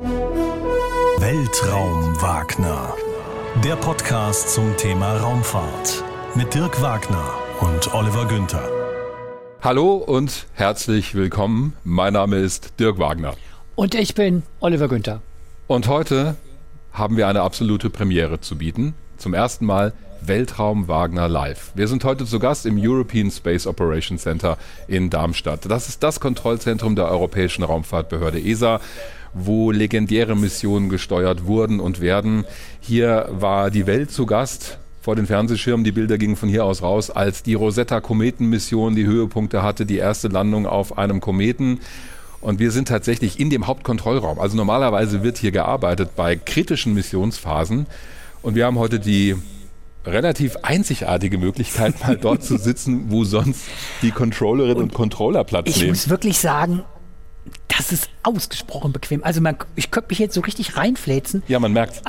Weltraum Wagner. Der Podcast zum Thema Raumfahrt mit Dirk Wagner und Oliver Günther. Hallo und herzlich willkommen. Mein Name ist Dirk Wagner. Und ich bin Oliver Günther. Und heute haben wir eine absolute Premiere zu bieten. Zum ersten Mal Weltraum Wagner Live. Wir sind heute zu Gast im European Space Operations Center in Darmstadt. Das ist das Kontrollzentrum der Europäischen Raumfahrtbehörde ESA wo legendäre Missionen gesteuert wurden und werden. Hier war die Welt zu Gast vor den Fernsehschirmen. Die Bilder gingen von hier aus raus, als die Rosetta-Kometenmission die Höhepunkte hatte, die erste Landung auf einem Kometen. Und wir sind tatsächlich in dem Hauptkontrollraum. Also normalerweise wird hier gearbeitet bei kritischen Missionsphasen. Und wir haben heute die relativ einzigartige Möglichkeit, mal dort zu sitzen, wo sonst die Controllerinnen und, und Controller Platz ich nehmen. Ich muss wirklich sagen, das ist ausgesprochen bequem. Also man, ich könnte mich jetzt so richtig reinfläzen. Ja, man merkt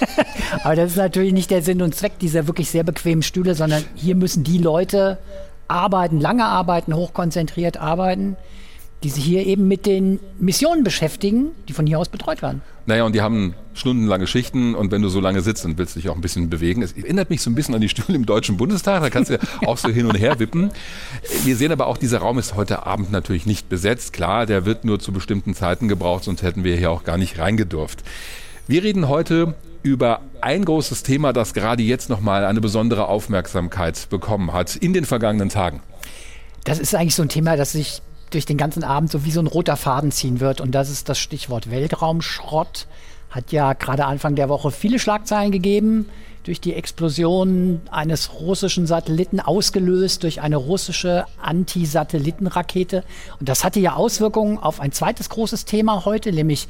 Aber das ist natürlich nicht der Sinn und Zweck dieser wirklich sehr bequemen Stühle, sondern hier müssen die Leute arbeiten, lange arbeiten, hochkonzentriert arbeiten, die sich hier eben mit den Missionen beschäftigen, die von hier aus betreut werden. Naja, und die haben stundenlange Schichten und wenn du so lange sitzt, dann willst du dich auch ein bisschen bewegen. Es erinnert mich so ein bisschen an die Stühle im Deutschen Bundestag, da kannst du ja auch so hin und her wippen. Wir sehen aber auch, dieser Raum ist heute Abend natürlich nicht besetzt. Klar, der wird nur zu bestimmten Zeiten gebraucht, sonst hätten wir hier auch gar nicht reingedurft. Wir reden heute über ein großes Thema, das gerade jetzt nochmal eine besondere Aufmerksamkeit bekommen hat in den vergangenen Tagen. Das ist eigentlich so ein Thema, das sich durch den ganzen Abend so wie so ein roter Faden ziehen wird. Und das ist das Stichwort Weltraumschrott. Hat ja gerade Anfang der Woche viele Schlagzeilen gegeben durch die Explosion eines russischen Satelliten, ausgelöst durch eine russische Anti-Satellitenrakete. Und das hatte ja Auswirkungen auf ein zweites großes Thema heute, nämlich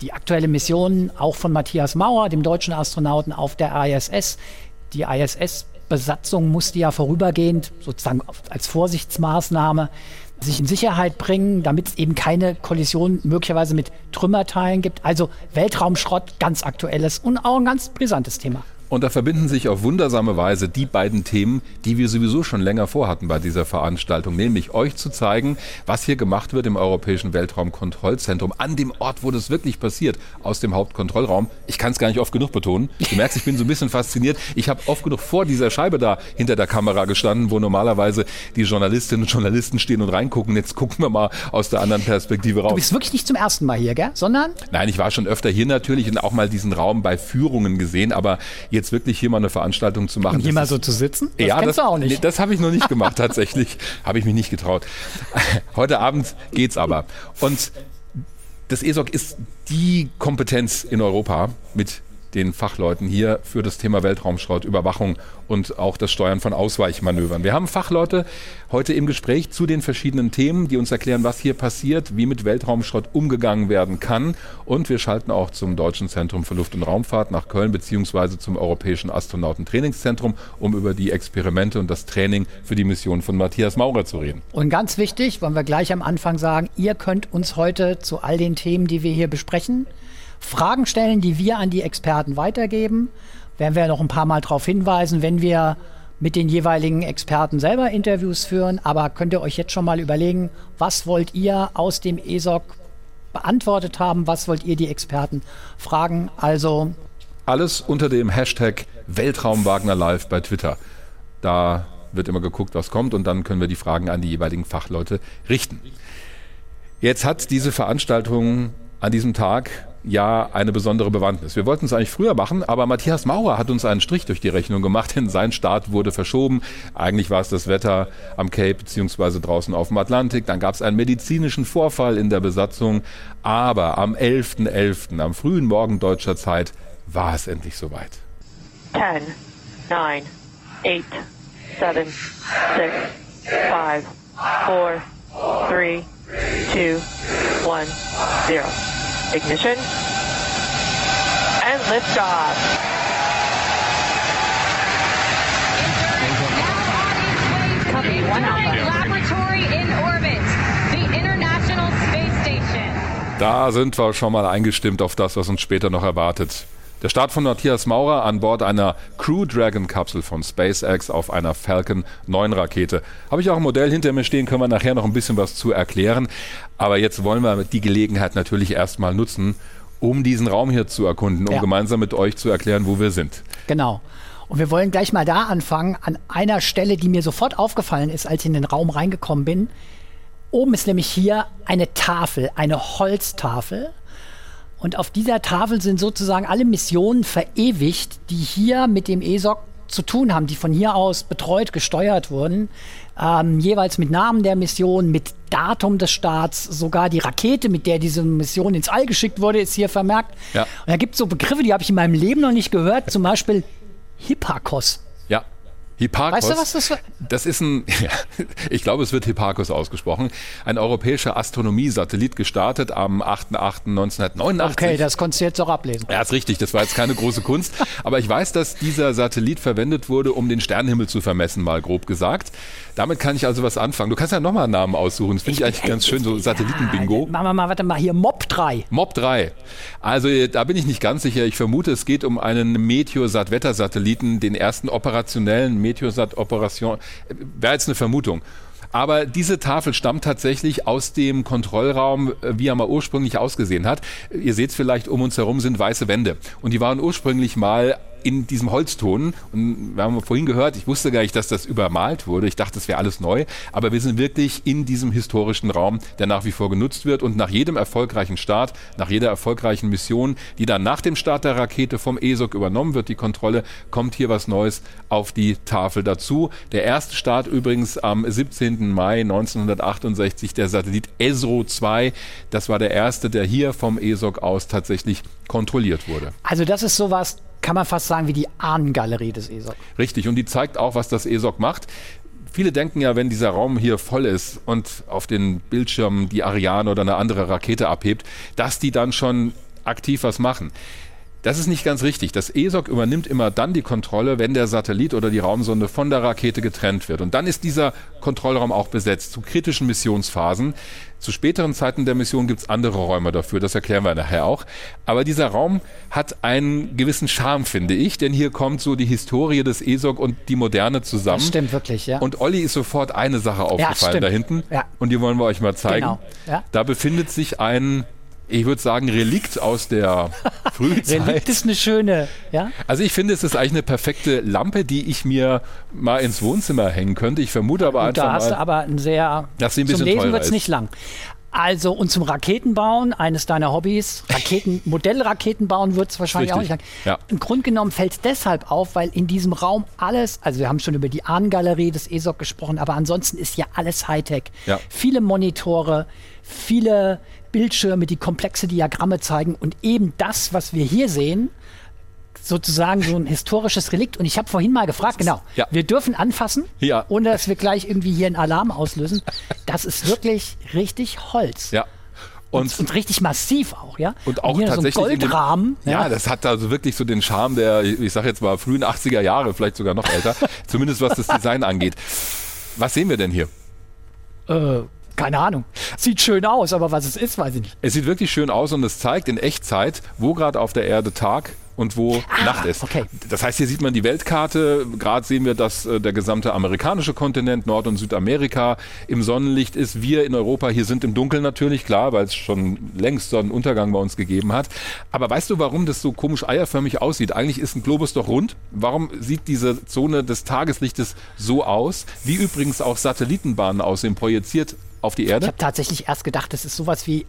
die aktuelle Mission auch von Matthias Mauer, dem deutschen Astronauten auf der ISS. Die ISS-Besatzung musste ja vorübergehend sozusagen als Vorsichtsmaßnahme sich in Sicherheit bringen, damit es eben keine Kollision möglicherweise mit Trümmerteilen gibt. Also Weltraumschrott, ganz aktuelles und auch ein ganz brisantes Thema. Und da verbinden sich auf wundersame Weise die beiden Themen, die wir sowieso schon länger vorhatten bei dieser Veranstaltung, nämlich euch zu zeigen, was hier gemacht wird im Europäischen Weltraumkontrollzentrum, an dem Ort, wo das wirklich passiert, aus dem Hauptkontrollraum. Ich kann es gar nicht oft genug betonen. Du merkst, ich bin so ein bisschen fasziniert. Ich habe oft genug vor dieser Scheibe da hinter der Kamera gestanden, wo normalerweise die Journalistinnen und Journalisten stehen und reingucken. Jetzt gucken wir mal aus der anderen Perspektive raus. Du bist wirklich nicht zum ersten Mal hier, gell? Sondern? Nein, ich war schon öfter hier natürlich und auch mal diesen Raum bei Führungen gesehen, aber jetzt wirklich hier mal eine Veranstaltung zu machen. Und hier mal so zu sitzen? Das ja, das, du auch nicht. Nee, das habe ich noch nicht gemacht, tatsächlich. habe ich mich nicht getraut. Heute Abend geht's aber. Und das ESOC ist die Kompetenz in Europa mit den Fachleuten hier für das Thema Weltraumschrott, Überwachung und auch das Steuern von Ausweichmanövern. Wir haben Fachleute heute im Gespräch zu den verschiedenen Themen, die uns erklären, was hier passiert, wie mit Weltraumschrott umgegangen werden kann. Und wir schalten auch zum Deutschen Zentrum für Luft- und Raumfahrt nach Köln beziehungsweise zum Europäischen Astronautentrainingszentrum, um über die Experimente und das Training für die Mission von Matthias Maurer zu reden. Und ganz wichtig, wollen wir gleich am Anfang sagen, ihr könnt uns heute zu all den Themen, die wir hier besprechen, Fragen stellen, die wir an die Experten weitergeben. Werden wir noch ein paar Mal darauf hinweisen, wenn wir mit den jeweiligen Experten selber Interviews führen. Aber könnt ihr euch jetzt schon mal überlegen, was wollt ihr aus dem ESOC beantwortet haben? Was wollt ihr die Experten fragen? Also alles unter dem Hashtag Weltraumwagner Live bei Twitter. Da wird immer geguckt, was kommt und dann können wir die Fragen an die jeweiligen Fachleute richten. Jetzt hat diese Veranstaltung an diesem Tag ja eine besondere Bewandtnis. Wir wollten es eigentlich früher machen, aber Matthias Maurer hat uns einen Strich durch die Rechnung gemacht, denn sein Start wurde verschoben. Eigentlich war es das Wetter am Cape beziehungsweise draußen auf dem Atlantik. Dann gab es einen medizinischen Vorfall in der Besatzung. Aber am 11.11., .11., am frühen Morgen deutscher Zeit, war es endlich soweit. 10, 9, 8, 7, 6, 5, 4, 3, 2, 1, 0. Ignition. And liftoff. Copy one Laboratory in orbit. The International Space Station. Da sind wir schon mal eingestimmt auf das, was uns später noch erwartet. Der Start von Matthias Maurer an Bord einer Crew Dragon Kapsel von SpaceX auf einer Falcon 9 Rakete. Habe ich auch ein Modell hinter mir stehen, können wir nachher noch ein bisschen was zu erklären. Aber jetzt wollen wir die Gelegenheit natürlich erstmal nutzen, um diesen Raum hier zu erkunden, um Ja. gemeinsam mit euch zu erklären, wo wir sind. Genau. Und wir wollen gleich mal da anfangen, an einer Stelle, die mir sofort aufgefallen ist, als ich in den Raum reingekommen bin. Oben ist nämlich hier eine Tafel, eine Holztafel. Und auf dieser Tafel sind sozusagen alle Missionen verewigt, die hier mit dem ESOC zu tun haben, die von hier aus betreut, gesteuert wurden. Ähm, jeweils mit Namen der Mission, mit Datum des Starts, sogar die Rakete, mit der diese Mission ins All geschickt wurde, ist hier vermerkt. Ja. Und da gibt es so Begriffe, die habe ich in meinem Leben noch nicht gehört, zum Beispiel Hipparchos. Ja. Hipparchos. Weißt du, was das für- Das ist ein, ja, ich glaube, es wird Hipparchos ausgesprochen, ein europäischer Astronomiesatellit gestartet am 8.8.1989. Okay, das konntest du jetzt auch ablesen. Ja, ist richtig, das war jetzt keine große Kunst. Aber ich weiß, dass dieser Satellit verwendet wurde, um den Sternenhimmel zu vermessen, mal grob gesagt. Damit kann ich also was anfangen. Du kannst ja nochmal einen Namen aussuchen. Das finde ich eigentlich ganz schön, so Satellitenbingo. Machen wir mal, warte mal, hier Mob 3. Mob 3. Also da bin ich nicht ganz sicher. Ich vermute, es geht um einen Meteosat-Wettersatelliten, den ersten operationellen Meteosat-Operation. Wäre jetzt eine Vermutung. Aber diese Tafel stammt tatsächlich aus dem Kontrollraum, äh, wie er mal ursprünglich ausgesehen hat. Ihr seht es vielleicht, um uns herum sind weiße Wände. Und die waren ursprünglich mal in diesem Holzton. Und wir haben vorhin gehört, ich wusste gar nicht, dass das übermalt wurde. Ich dachte, das wäre alles neu. Aber wir sind wirklich in diesem historischen Raum, der nach wie vor genutzt wird. Und nach jedem erfolgreichen Start, nach jeder erfolgreichen Mission, die dann nach dem Start der Rakete vom ESOC übernommen wird, die Kontrolle, kommt hier was Neues auf die Tafel dazu. Der erste Start übrigens am 17. Mai 1968, der Satellit ESRO 2. Das war der erste, der hier vom ESOC aus tatsächlich kontrolliert wurde. Also das ist sowas, kann man fast sagen, wie die Ahnengalerie des ESOC. Richtig, und die zeigt auch, was das ESOC macht. Viele denken ja, wenn dieser Raum hier voll ist und auf den Bildschirmen die Ariane oder eine andere Rakete abhebt, dass die dann schon aktiv was machen. Das ist nicht ganz richtig. Das ESOC übernimmt immer dann die Kontrolle, wenn der Satellit oder die Raumsonde von der Rakete getrennt wird. Und dann ist dieser Kontrollraum auch besetzt zu kritischen Missionsphasen. Zu späteren Zeiten der Mission gibt es andere Räume dafür, das erklären wir nachher auch. Aber dieser Raum hat einen gewissen Charme, finde ich, denn hier kommt so die Historie des ESOC und die Moderne zusammen. Das stimmt wirklich, ja. Und Olli ist sofort eine Sache aufgefallen stimmt. da hinten. Ja. Und die wollen wir euch mal zeigen. Genau, ja. Da befindet sich ein, ich würde sagen, Relikt aus der Frühzeit. Relikt ist eine schöne, ja. Also ich finde, es ist eigentlich eine perfekte Lampe, die ich mir mal ins Wohnzimmer hängen könnte. Ich vermute aber Und einfach da hast mal, du aber ein sehr, Dass sie ein zum Lesen wird es nicht lang. Also und zum Raketenbauen, eines deiner Hobbys, Raketen, Modellraketenbauen wird es wahrscheinlich auch nicht lang. Richtig, ja. Im Grunde genommen fällt es deshalb auf, weil in diesem Raum alles, also wir haben schon über die Ahnengalerie des ESOC gesprochen, aber ansonsten ist ja alles Hightech. Ja. Viele Monitore, viele Bildschirme, die komplexe Diagramme zeigen und eben das, was wir hier sehen, sozusagen so ein historisches Relikt. Und ich habe vorhin mal gefragt, genau, ja. wir dürfen anfassen, Ja. ohne dass wir gleich irgendwie hier einen Alarm auslösen. Das ist wirklich richtig Holz. Ja. Und, Und richtig massiv auch, ja? und auch hier tatsächlich so ein in dem- Goldrahmen. Ja, das hat also wirklich so den Charme der, ich sage jetzt mal, frühen 80er Jahre, vielleicht sogar noch älter, zumindest was das Design angeht. Was sehen wir denn hier? äh, keine Ahnung. Sieht schön aus, aber was es ist, weiß ich nicht. Es sieht wirklich schön aus und es zeigt in Echtzeit, wo gerade auf der Erde Tag und wo Nacht ist. Ah, okay. Das heißt, hier sieht man die Weltkarte. Gerade sehen wir, dass äh, der gesamte amerikanische Kontinent, Nord- und Südamerika im Sonnenlicht ist. Wir in Europa hier sind im Dunkeln natürlich, klar, weil es schon längst Sonnenuntergang bei uns gegeben hat. Aber weißt du, warum das so komisch eierförmig aussieht? Eigentlich ist ein Globus doch rund. Warum sieht diese Zone des Tageslichtes so aus? Wie übrigens auch Satellitenbahnen aussehen, projiziert auf die Ich Erde? habe tatsächlich erst gedacht, das ist sowas wie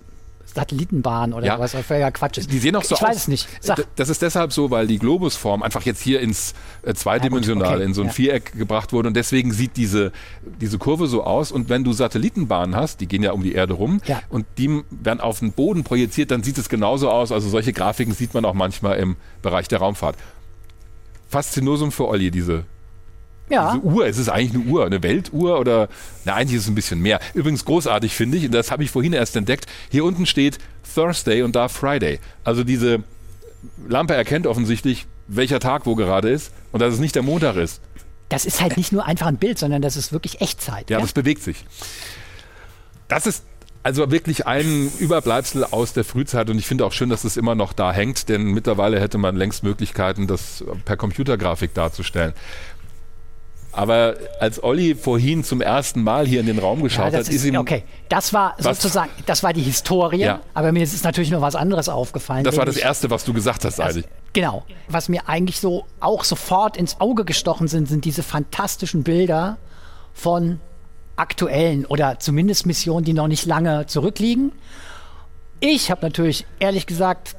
Satellitenbahn oder Ja. was, was ja Quatsch ist. Die sehen auch so ich aus. weiß es nicht. Sag. D- Das ist deshalb so, weil die Globusform einfach jetzt hier ins äh, zweidimensionale, okay, in so ein ja. Viereck gebracht wurde und deswegen sieht diese, diese Kurve so aus. Und wenn du Satellitenbahnen hast, die gehen ja um die Erde rum Ja. und die werden auf den Boden projiziert, dann sieht es genauso aus. Also solche Grafiken sieht man auch manchmal im Bereich der Raumfahrt. Faszinosum für Olli, diese, Ja, diese Uhr. Es ist eigentlich eine Uhr, eine Weltuhr oder, na, eigentlich ist es ein bisschen mehr. Übrigens großartig finde ich, und das habe ich vorhin erst entdeckt, hier unten steht Thursday und da Friday. Also diese Lampe erkennt offensichtlich, welcher Tag wo gerade ist und dass es nicht der Montag ist. das ist halt nicht nur einfach ein Bild, sondern das ist wirklich Echtzeit. Ja, Ja, das bewegt sich. Das ist Also wirklich ein Überbleibsel aus der Frühzeit und ich finde auch schön, dass es immer noch da hängt, denn mittlerweile hätte man längst Möglichkeiten, das per Computergrafik darzustellen. Aber als Olli vorhin zum ersten Mal hier in den Raum geschaut Ja, hat, das ist ihm okay, das war sozusagen, das war die Historie, Ja. aber mir ist natürlich noch was anderes aufgefallen. das war das Erste, was du gesagt hast, eigentlich. Genau. Was mir eigentlich so auch sofort ins Auge gestochen sind, sind diese fantastischen Bilder von aktuellen oder zumindest Missionen, die noch nicht lange zurückliegen. Ich habe natürlich ehrlich gesagt,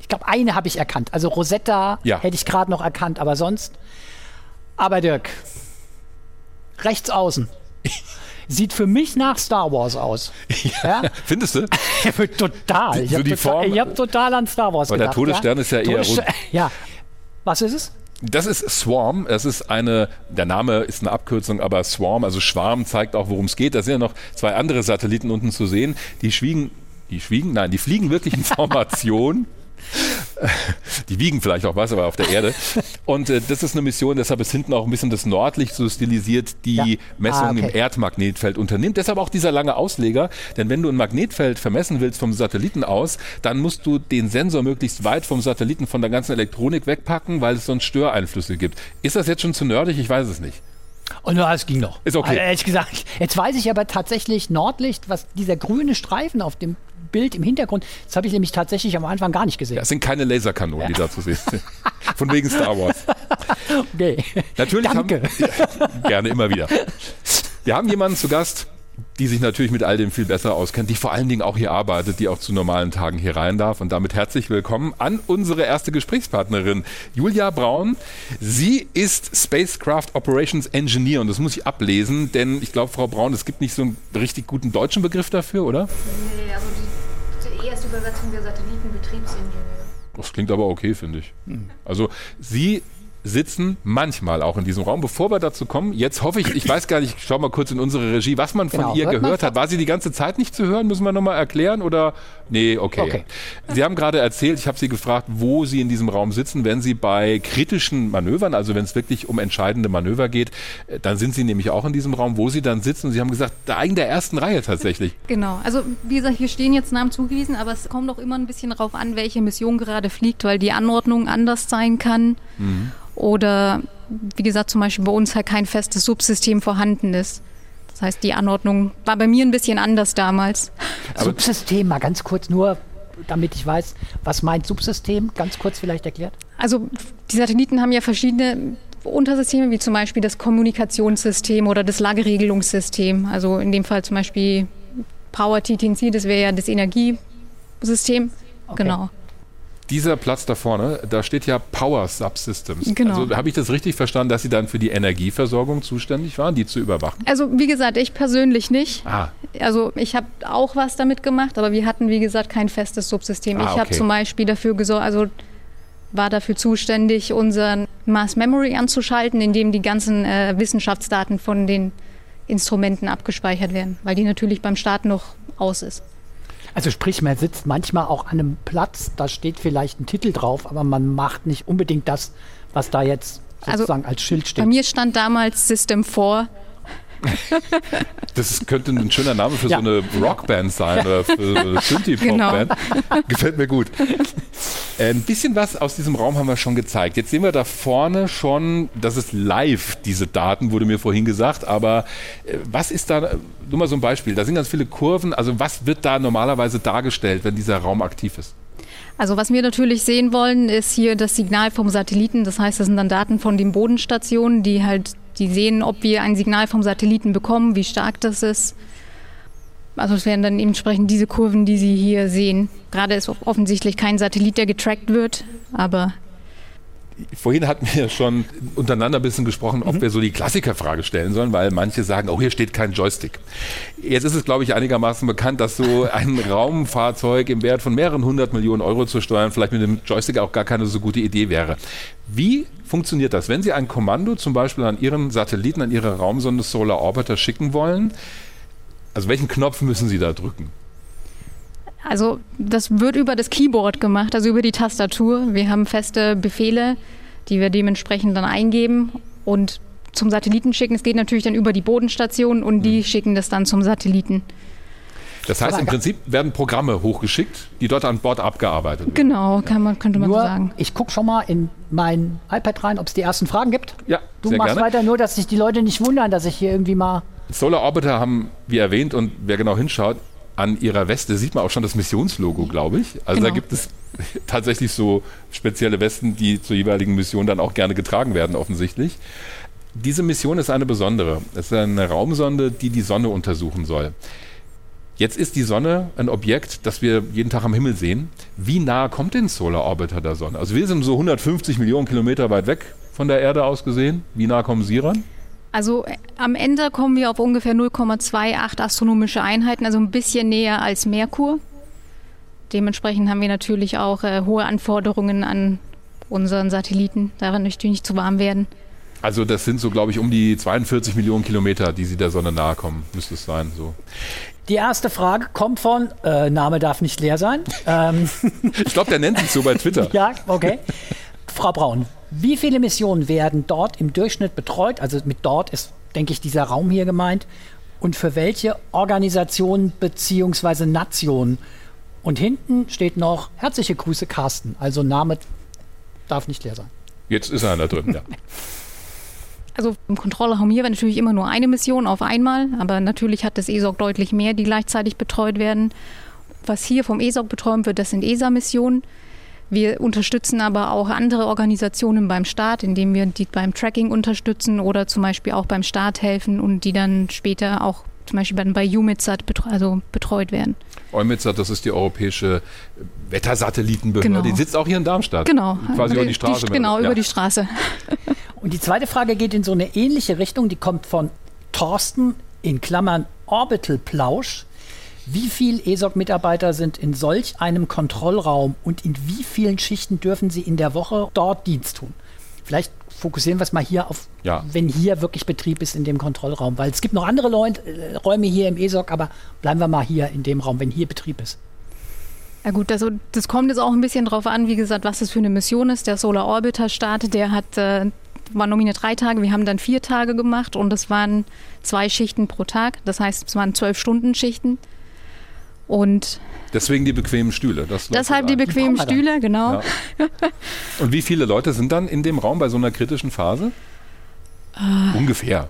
ich glaube, eine habe ich erkannt. Also Rosetta Ja. hätte ich gerade noch erkannt, aber sonst. Aber Dirk, rechts außen. Sieht für mich nach Star Wars aus. Ja? Findest du? total. Ich So habe total, hab total an Star Wars Aber der gedacht. Todesstern ja? ist ja eher rund. Ja. Was ist es? Das ist Swarm. Das ist eine, der Name ist eine Abkürzung, aber Swarm, also Schwarm, zeigt auch, worum es geht. Da sind ja noch zwei andere Satelliten unten zu sehen. Die schwiegen, die schwiegen, nein, die fliegen wirklich in Formation. Die wiegen vielleicht auch was, aber auf der Erde. Und äh, das ist eine Mission, deshalb ist hinten auch ein bisschen das Nordlicht so stilisiert, die Ja. Messungen Ah, okay. im Erdmagnetfeld unternimmt. Deshalb auch dieser lange Ausleger, denn wenn du ein Magnetfeld vermessen willst vom Satelliten aus, dann musst du den Sensor möglichst weit vom Satelliten von der ganzen Elektronik wegpacken, weil es sonst Störeinflüsse gibt. Ist das jetzt schon zu nerdig? Ich weiß es nicht. Oh, na, es ging noch. Ist okay. Also, ehrlich gesagt, jetzt weiß ich aber tatsächlich Nordlicht, was dieser grüne Streifen auf dem Bild im Hintergrund, das habe ich nämlich tatsächlich am Anfang gar nicht gesehen. Das sind keine Laserkanonen, die da zu sehen sind. Von wegen Star Wars. Okay. Natürlich Danke. haben gerne immer wieder. Wir haben jemanden zu Gast, die sich natürlich mit all dem viel besser auskennt, die vor allen Dingen auch hier arbeitet, die auch zu normalen Tagen hier rein darf. Und damit herzlich willkommen an unsere erste Gesprächspartnerin, Julia Braun. Sie ist Spacecraft Operations Engineer und das muss ich ablesen, denn ich glaube, Frau Braun, es gibt nicht so einen richtig guten deutschen Begriff dafür, oder? Nee, also die, die erste Übersetzung der Satellitenbetriebsingenieur. Das klingt aber okay, finde ich. Also Sie sitzen manchmal auch in diesem Raum. Bevor wir dazu kommen, jetzt hoffe ich, ich weiß gar nicht, ich schau mal kurz in unsere Regie, was man von Genau, ihr gehört hat. War sie die ganze Zeit nicht zu hören? Müssen wir nochmal erklären? Oder? Nee, okay. Okay. Sie haben gerade erzählt, ich habe Sie gefragt, wo Sie in diesem Raum sitzen, wenn Sie bei kritischen Manövern, also wenn es wirklich um entscheidende Manöver geht, äh, dann sind Sie nämlich auch in diesem Raum, wo Sie dann sitzen. Und Sie haben gesagt, da in der ersten Reihe tatsächlich. Genau, also wie gesagt, hier stehen jetzt Namen zugewiesen, aber es kommt auch immer ein bisschen drauf an, welche Mission gerade fliegt, weil die Anordnung anders sein kann. Oder wie gesagt, zum Beispiel bei uns halt kein festes Subsystem vorhanden ist. Das heißt, die Anordnung war bei mir ein bisschen anders damals. Subsystem, mal ganz kurz nur, damit ich weiß, was meint Subsystem? Ganz kurz vielleicht erklärt. Also die Satelliten haben ja verschiedene Untersysteme, wie zum Beispiel das Kommunikationssystem oder das Lageregelungssystem. Also in dem Fall zum Beispiel Power TTNC, das wäre ja das Energiesystem. Okay. Genau. Dieser Platz da vorne, da steht ja Power Subsystems. Genau. Also habe ich das richtig verstanden, dass Sie dann für die Energieversorgung zuständig waren, die zu überwachen? Also wie gesagt, ich persönlich nicht. Ah, Also ich habe auch was damit gemacht, aber wir hatten wie gesagt kein festes Subsystem. Ah, ich habe okay. zum Beispiel dafür gesorgt, also war dafür zuständig, unseren Mass Memory anzuschalten, in dem die ganzen äh, Wissenschaftsdaten von den Instrumenten abgespeichert werden, weil die natürlich beim Start noch aus ist. Also sprich, man sitzt manchmal auch an einem Platz, da steht vielleicht ein Titel drauf, aber man macht nicht unbedingt das, was da jetzt Also, sozusagen als Schild Bei steht. mir stand damals System 4. das könnte ein schöner Name für Ja. so eine Rockband sein oder für so eine Synthie-Pop-Band. Gefällt mir gut. Äh, Ein bisschen was aus diesem Raum haben wir schon gezeigt. Jetzt sehen wir da vorne schon, das ist live, diese Daten, wurde mir vorhin gesagt. Aber äh, was ist da, nur mal so ein Beispiel, da sind ganz viele Kurven. Also was wird da normalerweise dargestellt, wenn dieser Raum aktiv ist? Also was wir natürlich sehen wollen, ist hier das Signal vom Satelliten. Das heißt, das sind dann Daten von den Bodenstationen, die halt, die sehen, ob wir ein Signal vom Satelliten bekommen, wie stark das ist. Also es wären dann entsprechend diese Kurven, die Sie hier sehen. Gerade ist offensichtlich kein Satellit, der getrackt wird, aber Vorhin hatten wir schon untereinander ein bisschen gesprochen, Mhm. ob wir so die Klassikerfrage stellen sollen, weil manche sagen, oh, hier steht kein Joystick. Jetzt ist es, glaube ich, einigermaßen bekannt, dass so ein Raumfahrzeug im Wert von mehreren hundert Millionen Euro zu steuern vielleicht mit dem Joystick auch gar keine so gute Idee wäre. Wie funktioniert das, wenn Sie ein Kommando zum Beispiel an Ihren Satelliten, an Ihre Raumsonde Solar Orbiter schicken wollen? Also welchen Knopf müssen Sie da drücken? Also das wird über das Keyboard gemacht, also über die Tastatur. Wir haben feste Befehle, die wir dementsprechend dann eingeben und zum Satelliten schicken. Es geht natürlich dann über die Bodenstation und die schicken das dann zum Satelliten. Das heißt, im Prinzip werden Programme hochgeschickt, die dort an Bord abgearbeitet werden. Genau, kann man, könnte man Nur, so sagen. ich gucke schon mal in mein iPad rein, ob es die ersten Fragen gibt. Ja, Du sehr machst gerne. weiter, nur dass sich die Leute nicht wundern, dass ich hier irgendwie mal. Solar Orbiter haben wir erwähnt und wer genau hinschaut, an ihrer Weste sieht man auch schon das Missionslogo, glaube ich. Also da Genau. gibt es tatsächlich so spezielle Westen, die zur jeweiligen Mission dann auch gerne getragen werden, offensichtlich. Diese Mission ist eine besondere. Es ist eine Raumsonde, die die Sonne untersuchen soll. Jetzt ist die Sonne ein Objekt, das wir jeden Tag am Himmel sehen. Wie nah kommt denn Solar Orbiter der Sonne? Also wir sind so 150 Millionen Kilometer weit weg von der Erde aus gesehen. Wie nah kommen Sie ran? Also äh, am Ende kommen wir auf ungefähr 0,28 astronomische Einheiten, also ein bisschen näher als Merkur. Dementsprechend haben wir natürlich auch äh, hohe Anforderungen an unseren Satelliten, daran natürlich nicht zu warm werden. Also das sind so, glaube ich, um die 42 Millionen Kilometer, die sie der Sonne nahe kommen, müsste es sein. So. Die erste Frage kommt von, äh, Name darf nicht leer sein. ähm, Ich glaube, der nennt sich so bei Twitter. ja, okay. Frau Braun, wie viele Missionen werden dort im Durchschnitt betreut? Also mit dort ist, denke ich, dieser Raum hier gemeint. Und für welche Organisationen bzw. Nationen? Und hinten steht noch herzliche Grüße Carsten. Also Name darf nicht leer sein. Jetzt ist einer drin, ja. Also im Kontrollraum hier wäre natürlich immer nur eine Mission auf einmal, aber natürlich hat das ESOC deutlich mehr, die gleichzeitig betreut werden. Was hier vom ESOC betreut wird, das sind ESA-Missionen. Wir unterstützen aber auch andere Organisationen beim Start, indem wir die beim Tracking unterstützen oder zum Beispiel auch beim Start helfen und die dann später auch zum Beispiel bei, bei UMITSAT betre also betreut werden. EUMETSAT, das ist die europäische Wettersatellitenbehörde. Genau. Die sitzt auch hier in Darmstadt. Genau. Quasi über die Straße. genau, ja. über die Straße. Und die zweite Frage geht in so eine ähnliche Richtung. Die kommt von Thorsten in Klammern Orbital Plausch. Wie viele ESOC-Mitarbeiter sind in solch einem Kontrollraum und in wie vielen Schichten dürfen sie in der Woche dort Dienst tun? Vielleicht fokussieren wir es mal hier auf, Ja. wenn hier wirklich Betrieb ist in dem Kontrollraum. Weil es gibt noch andere äh, Räume hier im ESOC, aber bleiben wir mal hier in dem Raum, wenn hier Betrieb ist. Ja gut, also das kommt jetzt auch ein bisschen drauf an, wie gesagt, was das für eine Mission ist. Der Solar Orbiter Start, der hat, äh, war nominiert drei Tage, wir haben dann vier Tage gemacht und es waren zwei Schichten pro Tag. Das heißt, es waren zwölf Stunden Schichten. Und Deswegen die bequemen Stühle. Das deshalb die bequemen wir Stühle, genau. Ja. Und wie viele Leute sind dann in dem Raum bei so einer kritischen Phase? Ah. Ungefähr.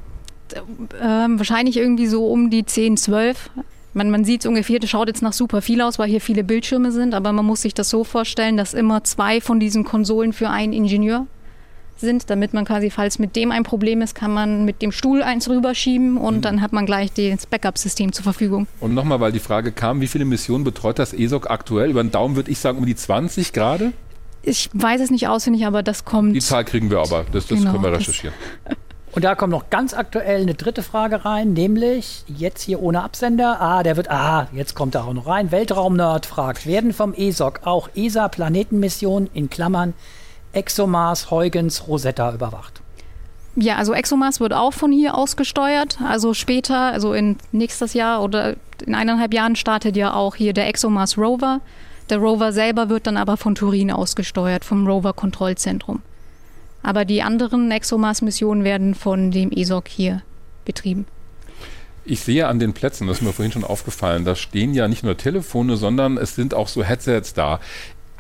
Ähm, wahrscheinlich irgendwie so um die 10, 12. Man, man sieht es ungefähr, das schaut jetzt nach super viel aus, weil hier viele Bildschirme sind, aber man muss sich das so vorstellen, dass immer zwei von diesen Konsolen für einen Ingenieur sind, damit man quasi, falls mit dem ein Problem ist, kann man mit dem Stuhl eins rüberschieben und dann hat man gleich das Backup-System zur Verfügung. Und nochmal, weil die Frage kam, wie viele Missionen betreut das ESOC aktuell? Über den Daumen würde ich sagen um die 20 gerade. Ich weiß es nicht auswendig, aber das kommt. Die Zahl kriegen wir aber. Das, das Genau, können wir das- recherchieren. Und da kommt noch ganz aktuell eine dritte Frage rein, nämlich jetzt hier ohne Absender. Ah, der wird, ah, jetzt kommt er auch noch rein. Weltraumnerd fragt, werden vom ESOC auch ESA-Planetenmissionen in Klammern ExoMars, Huygens, Rosetta überwacht? Ja, also ExoMars wird auch von hier aus gesteuert. Also später, also in nächstes Jahr oder in eineinhalb Jahren startet ja auch hier der ExoMars Rover. Der Rover selber wird dann aber von Turin ausgesteuert, vom Rover-Kontrollzentrum. Aber die anderen ExoMars-Missionen werden von dem ESOC hier betrieben. Ich sehe an den Plätzen, das ist mir vorhin schon aufgefallen, da stehen ja nicht nur Telefone, sondern es sind auch so Headsets da.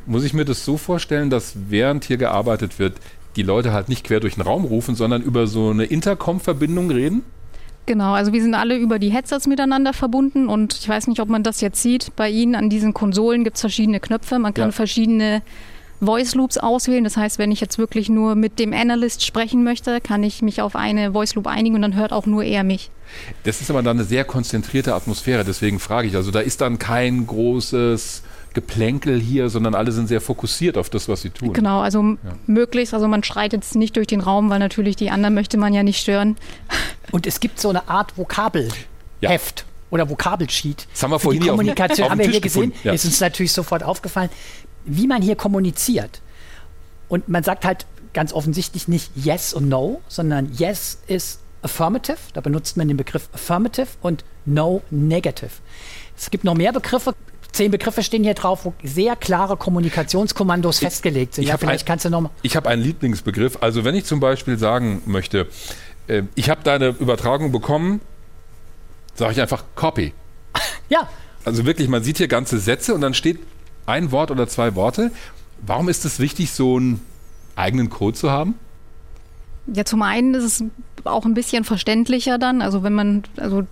Muss ich mir das so vorstellen, dass während hier gearbeitet wird, die Leute halt nicht quer durch den Raum rufen, sondern über so eine Intercom-Verbindung reden? Genau, also wir sind alle über die Headsets miteinander verbunden und ich weiß nicht, ob man das jetzt sieht. Bei Ihnen an diesen Konsolen gibt es verschiedene Knöpfe. Man kann Ja. verschiedene Voice Loops auswählen. Das heißt, wenn ich jetzt wirklich nur mit dem Analyst sprechen möchte, kann ich mich auf eine Voice Loop einigen und dann hört auch nur er mich. Das ist aber dann eine sehr konzentrierte Atmosphäre, deswegen frage ich. Also da ist dann kein großes Geplänkel hier, sondern alle sind sehr fokussiert auf das, was sie tun. Genau, also möglichst, also man schreit jetzt nicht durch den Raum, weil natürlich die anderen möchte man ja nicht stören. Und es gibt so eine Art Vokabelheft Ja. oder Vokabelsheet. Das haben wir Für vorhin die auf Kommunikation auf haben wir hier gesehen. ja. Ist uns natürlich sofort aufgefallen, wie man hier kommuniziert. Und man sagt halt ganz offensichtlich nicht Yes und No, sondern Yes ist Affirmative. Da benutzt man den Begriff Affirmative und No Negative. Es gibt noch mehr Begriffe. Zehn Begriffe stehen hier drauf, wo sehr klare Kommunikationskommandos festgelegt sind. ich ja, vielleicht ein- kannst du noch mal. Ich habe einen Lieblingsbegriff. Also wenn ich zum Beispiel sagen möchte, äh, ich habe deine Übertragung bekommen, sage ich einfach Copy. Ja, Also wirklich, man sieht hier ganze Sätze und dann steht ein Wort oder zwei Worte. Warum ist es wichtig, so einen eigenen Code zu haben? Ja, zum einen ist es auch ein bisschen verständlicher dann. Also wenn man, also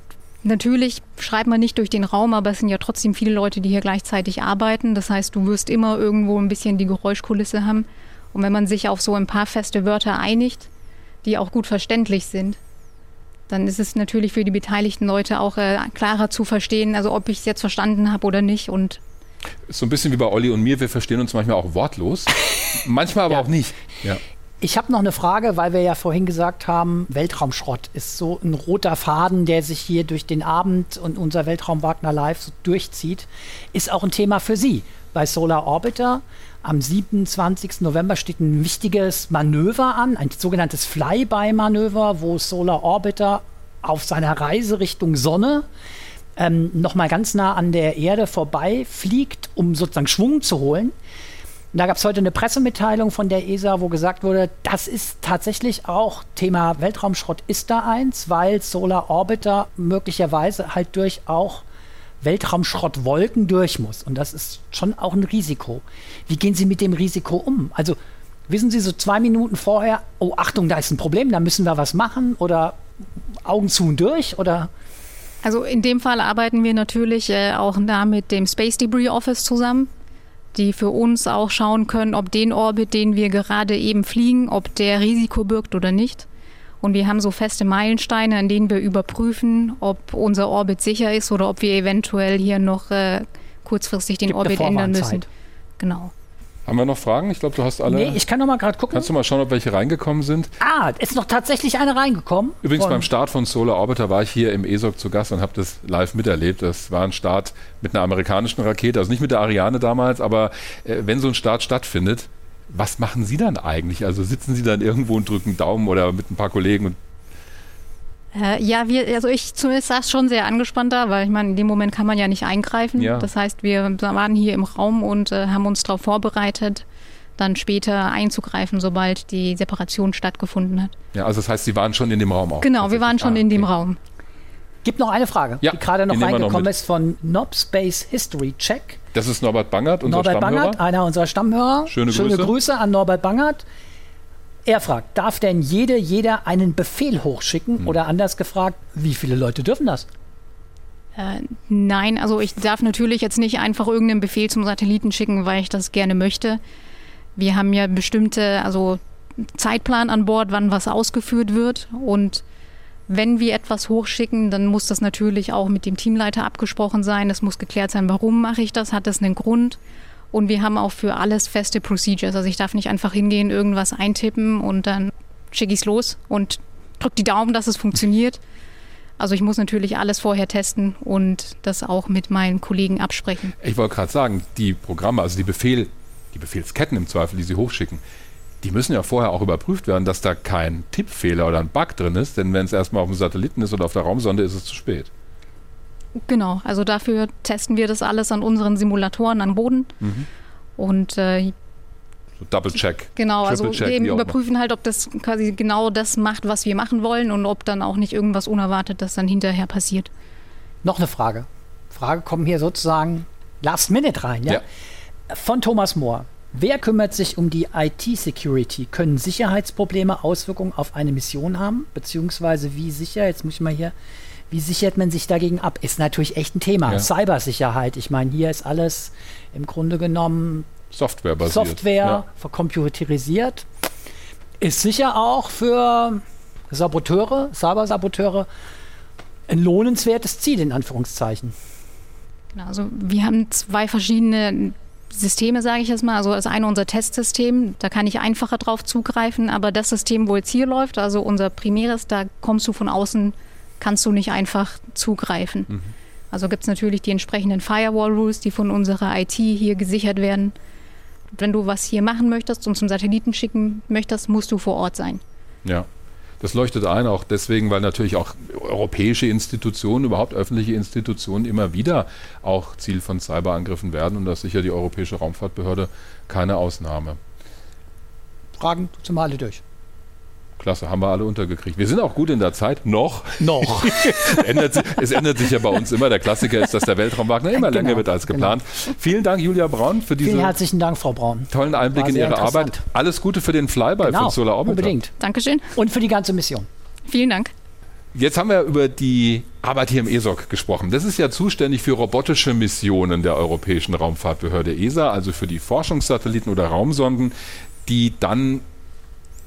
natürlich schreibt man nicht durch den Raum, aber es sind ja trotzdem viele Leute, die hier gleichzeitig arbeiten. Das heißt, du wirst immer irgendwo ein bisschen die Geräuschkulisse haben. Und wenn man sich auf so ein paar feste Wörter einigt, die auch gut verständlich sind, dann ist es natürlich für die beteiligten Leute auch äh, klarer zu verstehen, also ob ich es jetzt verstanden habe oder nicht. Und so ein bisschen wie bei Olli und mir, wir verstehen uns manchmal auch wortlos, manchmal aber Ja. auch nicht. Ja. Ich habe noch eine Frage, weil wir ja vorhin gesagt haben, Weltraumschrott ist so ein roter Faden, der sich hier durch den Abend und unser Weltraum Wagner Live so durchzieht. Ist auch ein Thema für Sie. Bei Solar Orbiter am 27. November steht ein wichtiges Manöver an, ein sogenanntes Flyby-Manöver, wo Solar Orbiter auf seiner Reise Richtung Sonne ähm, nochmal ganz nah an der Erde vorbei fliegt, um sozusagen Schwung zu holen. Und da gab es heute eine Pressemitteilung von der ESA, wo gesagt wurde, das ist tatsächlich auch Thema Weltraumschrott ist da eins, weil Solar Orbiter möglicherweise halt durch auch Weltraumschrottwolken durch muss. Und das ist schon auch ein Risiko. Wie gehen Sie mit dem Risiko um? Also wissen Sie so zwei Minuten vorher, oh Achtung, da ist ein Problem, da müssen wir was machen oder Augen zu und durch oder Also in dem Fall arbeiten wir natürlich äh, auch da mit dem Space Debris Office zusammen, die für uns auch schauen können, ob den Orbit, den wir gerade eben fliegen, ob der Risiko birgt oder nicht. Und wir haben so feste Meilensteine, an denen wir überprüfen, ob unser Orbit sicher ist oder ob wir eventuell hier noch äh, kurzfristig den Gibt Orbit ändern müssen. Genau. Haben wir noch Fragen? Ich glaube, du hast alle. Nee, ich kann noch mal gerade gucken. Kannst du mal schauen, ob welche reingekommen sind? Ah, ist noch tatsächlich eine reingekommen. Übrigens Von- beim Start von Solar Orbiter war ich hier im ESOC zu Gast und habe das live miterlebt. Das war ein Start mit einer amerikanischen Rakete, also nicht mit der Ariane damals, aber äh, wenn so ein Start stattfindet, was machen Sie dann eigentlich? Also sitzen Sie dann irgendwo und drücken Daumen oder mit ein paar Kollegen und Äh, ja, wir, also ich zumindest saß schon sehr angespannt da, weil ich meine, in dem Moment kann man ja nicht eingreifen. Ja. Das heißt, wir waren hier im Raum und äh, haben uns darauf vorbereitet, dann später einzugreifen, sobald die Separation stattgefunden hat. ja, also das heißt, Sie waren schon in dem Raum auch. Genau, wir waren schon Ah, in dem okay. Raum. Gibt noch eine Frage, Ja, die gerade noch noch reingekommen mit. ist von Nob Space History Check. Das ist Norbert Bangert, unser Norbert Stammhörer. Bangert, einer unserer Stammhörer. Schöne Schöne Grüße. Grüße an Norbert Bangert. Er fragt, darf denn jede, jeder einen Befehl hochschicken? Hm. Oder anders gefragt, wie viele Leute dürfen das? Äh, nein, also ich darf natürlich jetzt nicht einfach irgendeinen Befehl zum Satelliten schicken, weil ich das gerne möchte. Wir haben ja bestimmte, also Zeitplan an Bord, wann was ausgeführt wird. Und wenn wir etwas hochschicken, dann muss das natürlich auch mit dem Teamleiter abgesprochen sein. Es muss geklärt sein, warum mache ich das, hat das einen Grund. Und wir haben auch für alles feste Procedures. Also ich darf nicht einfach hingehen, irgendwas eintippen und dann schicke ich es los und drück die Daumen, dass es funktioniert. Also ich muss natürlich alles vorher testen und das auch mit meinen Kollegen absprechen. Ich wollte gerade sagen, die Programme, also die Befehl, die Befehlsketten im Zweifel, die Sie hochschicken, die müssen ja vorher auch überprüft werden, dass da kein Tippfehler oder ein Bug drin ist, denn wenn es erstmal auf dem Satelliten ist oder auf der Raumsonde, ist es zu spät. Genau, also dafür testen wir das alles an unseren Simulatoren an Boden. Und äh, So Double-Check. genau, also Triple-Check, eben wie auch immer. überprüfen halt, ob das quasi genau das macht, was wir machen wollen und ob dann auch nicht irgendwas Unerwartetes dann hinterher passiert. Noch eine Frage. Frage kommen hier sozusagen last minute rein. Ja? Von Thomas Mohr. Wer kümmert sich um die IT-Security? Können Sicherheitsprobleme Auswirkungen auf eine Mission haben? Beziehungsweise wie sicher, jetzt muss ich mal hier, wie sichert man sich dagegen ab? Ist natürlich echt ein Thema. Ja. Cybersicherheit. Ich meine, hier ist alles im Grunde genommen Software-basiert. Software Ja. vercomputerisiert. Ist sicher auch für Saboteure, Cybersaboteure, ein lohnenswertes Ziel, in Anführungszeichen. Genau, also wir haben zwei verschiedene Systeme, sage ich jetzt mal. Also das eine unser Testsystem, da kann ich einfacher drauf zugreifen, aber das System, wo jetzt hier läuft, also unser primäres, da kommst du von außen, kannst du nicht einfach zugreifen. Also gibt es natürlich die entsprechenden Firewall-Rules, die von unserer IT hier gesichert werden. Wenn du was hier machen möchtest und zum Satelliten schicken möchtest, musst du vor Ort sein. Ja. Das leuchtet ein, auch deswegen, weil natürlich auch europäische Institutionen, überhaupt öffentliche Institutionen immer wieder auch Ziel von Cyberangriffen werden und das ist sicher die Europäische Raumfahrtbehörde keine Ausnahme. Fragen zum alle durch. Klasse, haben wir alle untergekriegt. Wir sind auch gut in der Zeit. Noch. Noch. ändert sich, es ändert sich ja bei uns immer. Der Klassiker ist, dass der Weltraumwagner immer Genau, länger wird als geplant. Vielen Dank, Julia Braun, für Vielen diesen herzlichen Dank, Frau Braun. tollen Einblick in Ihre Arbeit. Alles Gute für den Flyby Genau, von Solar Orbiter. unbedingt. Dankeschön. Und für die ganze Mission. Vielen Dank. Jetzt haben wir über die Arbeit hier im ESOC gesprochen. Das ist ja zuständig für robotische Missionen der Europäischen Raumfahrtbehörde ESA, also für die Forschungssatelliten oder Raumsonden, die dann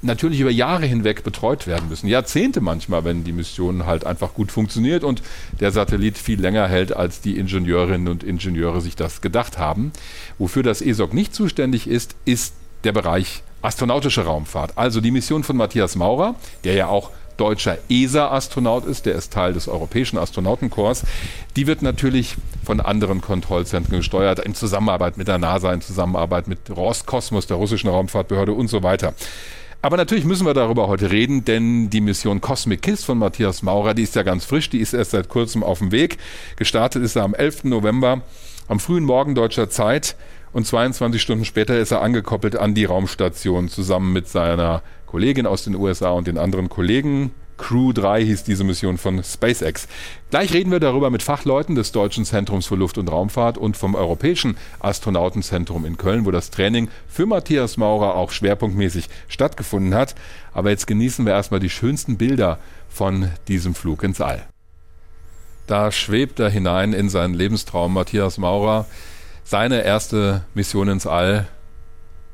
natürlich über Jahre hinweg betreut werden müssen. Jahrzehnte manchmal, wenn die Mission halt einfach gut funktioniert und der Satellit viel länger hält, als die Ingenieurinnen und Ingenieure sich das gedacht haben. Wofür das ESOC nicht zuständig ist, ist der Bereich astronautische Raumfahrt. Also die Mission von Matthias Maurer, der ja auch deutscher ESA-Astronaut ist, der ist Teil des Europäischen Astronautenkorps, die wird natürlich von anderen Kontrollzentren gesteuert, in Zusammenarbeit mit der NASA, in Zusammenarbeit mit Roskosmos, der russischen Raumfahrtbehörde und so weiter. Aber natürlich müssen wir darüber heute reden, denn die Mission Cosmic Kiss von Matthias Maurer, die ist ja ganz frisch, die ist erst seit kurzem auf dem Weg. Gestartet ist er am 11. November, am frühen Morgen deutscher Zeit und 22 Stunden später ist er angekoppelt an die Raumstation zusammen mit seiner Kollegin aus den USA und den anderen Kollegen. Crew 3 hieß diese Mission von SpaceX. Gleich reden wir darüber mit Fachleuten des Deutschen Zentrums für Luft- und Raumfahrt und vom Europäischen Astronautenzentrum in Köln, wo das Training für Matthias Maurer auch schwerpunktmäßig stattgefunden hat. Aber jetzt genießen wir erstmal die schönsten Bilder von diesem Flug ins All. Da schwebt er hinein in seinen Lebenstraum Matthias Maurer. Seine erste Mission ins All.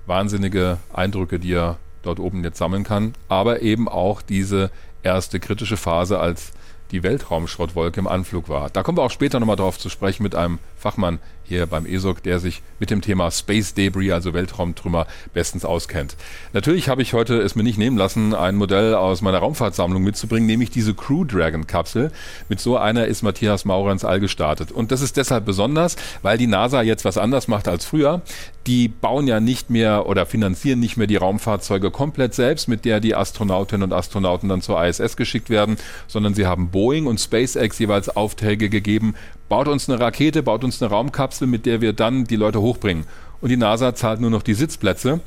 Wahnsinnige Eindrücke, die er dort oben jetzt sammeln kann. Aber eben auch diese erste kritische Phase, als die Weltraumschrottwolke im Anflug war. Da kommen wir auch später nochmal drauf zu sprechen mit einem Fachmann hier beim ESOC, der sich mit dem Thema Space Debris, also Weltraumtrümmer, bestens auskennt. Natürlich habe ich heute es mir nicht nehmen lassen, ein Modell aus meiner Raumfahrtsammlung mitzubringen, nämlich diese Crew Dragon Kapsel. Mit so einer ist Matthias Maurer ins All gestartet. Und das ist deshalb besonders, weil die NASA jetzt was anders macht als früher. Die bauen ja nicht mehr oder finanzieren nicht mehr die Raumfahrzeuge komplett selbst, mit der die Astronautinnen und Astronauten dann zur ISS geschickt werden, sondern sie haben Boeing und SpaceX jeweils Aufträge gegeben, baut uns eine Rakete, baut uns eine Raumkapsel, mit der wir dann die Leute hochbringen. Und die NASA zahlt nur noch die Sitzplätze.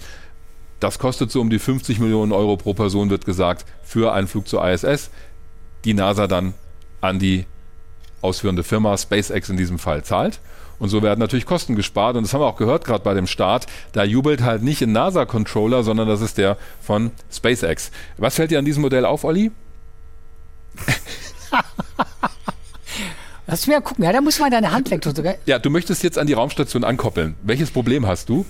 Das kostet so um die 50 Millionen Euro pro Person, wird gesagt, für einen Flug zur ISS. Die NASA dann an die ausführende Firma, SpaceX in diesem Fall, zahlt. Und so werden natürlich Kosten gespart. Und das haben wir auch gehört gerade bei dem Start. Da jubelt halt nicht ein NASA-Controller, sondern das ist der von SpaceX. Was fällt dir an diesem Modell auf, Olli? Lass mir mal gucken. Ja, da muss man deine Hand weg. tun. Ja, du möchtest jetzt an die Raumstation ankoppeln. Welches Problem hast du?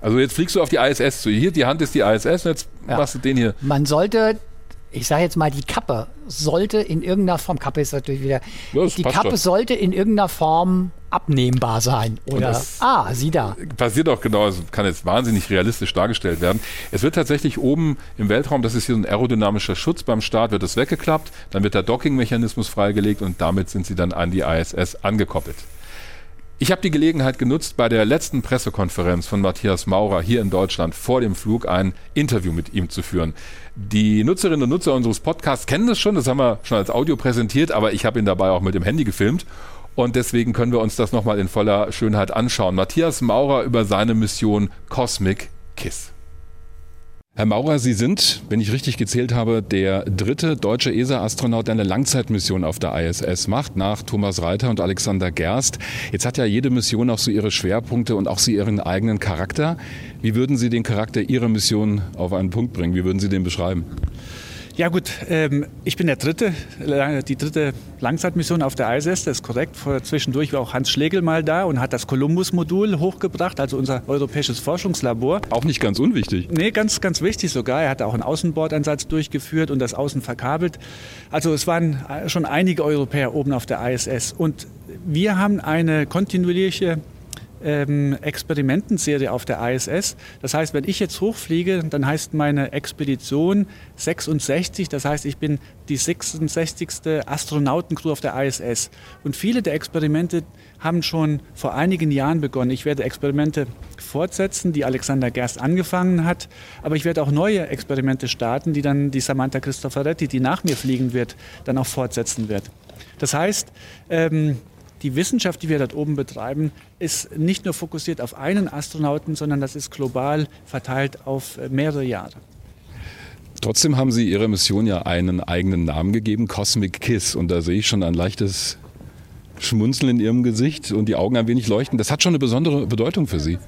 Also jetzt fliegst du auf die ISS zu. Hier, die Hand ist die ISS und jetzt Ja. machst du den hier. Man sollte, ich sage jetzt mal, die Kappe sollte in irgendeiner Form, Kappe ist natürlich wieder, Ja, die Kappe schon. sollte in irgendeiner Form abnehmbar sein. Oder, das- ah, sieh da. Passiert auch genau, es kann jetzt wahnsinnig realistisch dargestellt werden. Es wird tatsächlich oben im Weltraum, das ist hier so ein aerodynamischer Schutz beim Start, wird es weggeklappt, dann wird der Docking-Mechanismus freigelegt und damit sind sie dann an die ISS angekoppelt. Ich habe die Gelegenheit genutzt, bei der letzten Pressekonferenz von Matthias Maurer hier in Deutschland vor dem Flug ein Interview mit ihm zu führen. Die Nutzerinnen und Nutzer unseres Podcasts kennen das schon, das haben wir schon als Audio präsentiert, aber ich habe ihn dabei auch mit dem Handy gefilmt. Und deswegen können wir uns das nochmal in voller Schönheit anschauen. Matthias Maurer über seine Mission Cosmic Kiss. Herr Maurer, Sie sind, wenn ich richtig gezählt habe, der dritte deutsche ESA-Astronaut, der eine Langzeitmission auf der ISS macht, nach Thomas Reiter und Alexander Gerst. Jetzt hat ja jede Mission auch so ihre Schwerpunkte und auch so ihren eigenen Charakter. Wie würden Sie den Charakter Ihrer Mission auf einen Punkt bringen? Wie würden Sie den beschreiben? Ja gut, ähm, ich bin der dritte, die dritte Langzeitmission auf der ISS, das ist korrekt. Vor, zwischendurch war auch Hans Schlegel mal da und hat das Columbus-Modul hochgebracht, also unser europäisches Forschungslabor. Auch nicht ganz unwichtig. Nee, ganz, ganz wichtig sogar. Er hat auch einen Außenbordansatz durchgeführt und das Außen verkabelt. Also es waren äh, schon einige Europäer oben auf der ISS. Und wir haben eine kontinuierliche ähm, Experimentenserie auf der ISS. Das heißt, wenn ich jetzt hochfliege, dann heißt meine Expedition 66. Das heißt, ich bin die 66. Astronautencrew auf der ISS. Und viele der Experimente haben schon vor einigen Jahren begonnen. Ich werde Experimente fortsetzen, die Alexander Gerst angefangen hat. Aber ich werde auch neue Experimente starten, die dann die Samantha Cristoforetti, die nach mir fliegen wird, dann auch fortsetzen wird. Das heißt, ähm, die Wissenschaft, die wir dort oben betreiben, ist nicht nur fokussiert auf einen Astronauten, sondern das ist global verteilt auf äh, mehrere Jahre. Trotzdem haben Sie Ihrer Mission ja einen eigenen Namen gegeben, Cosmic Kiss. Und da sehe ich schon ein leichtes Schmunzeln in Ihrem Gesicht und die Augen ein wenig leuchten. Das hat schon eine besondere Bedeutung für Sie.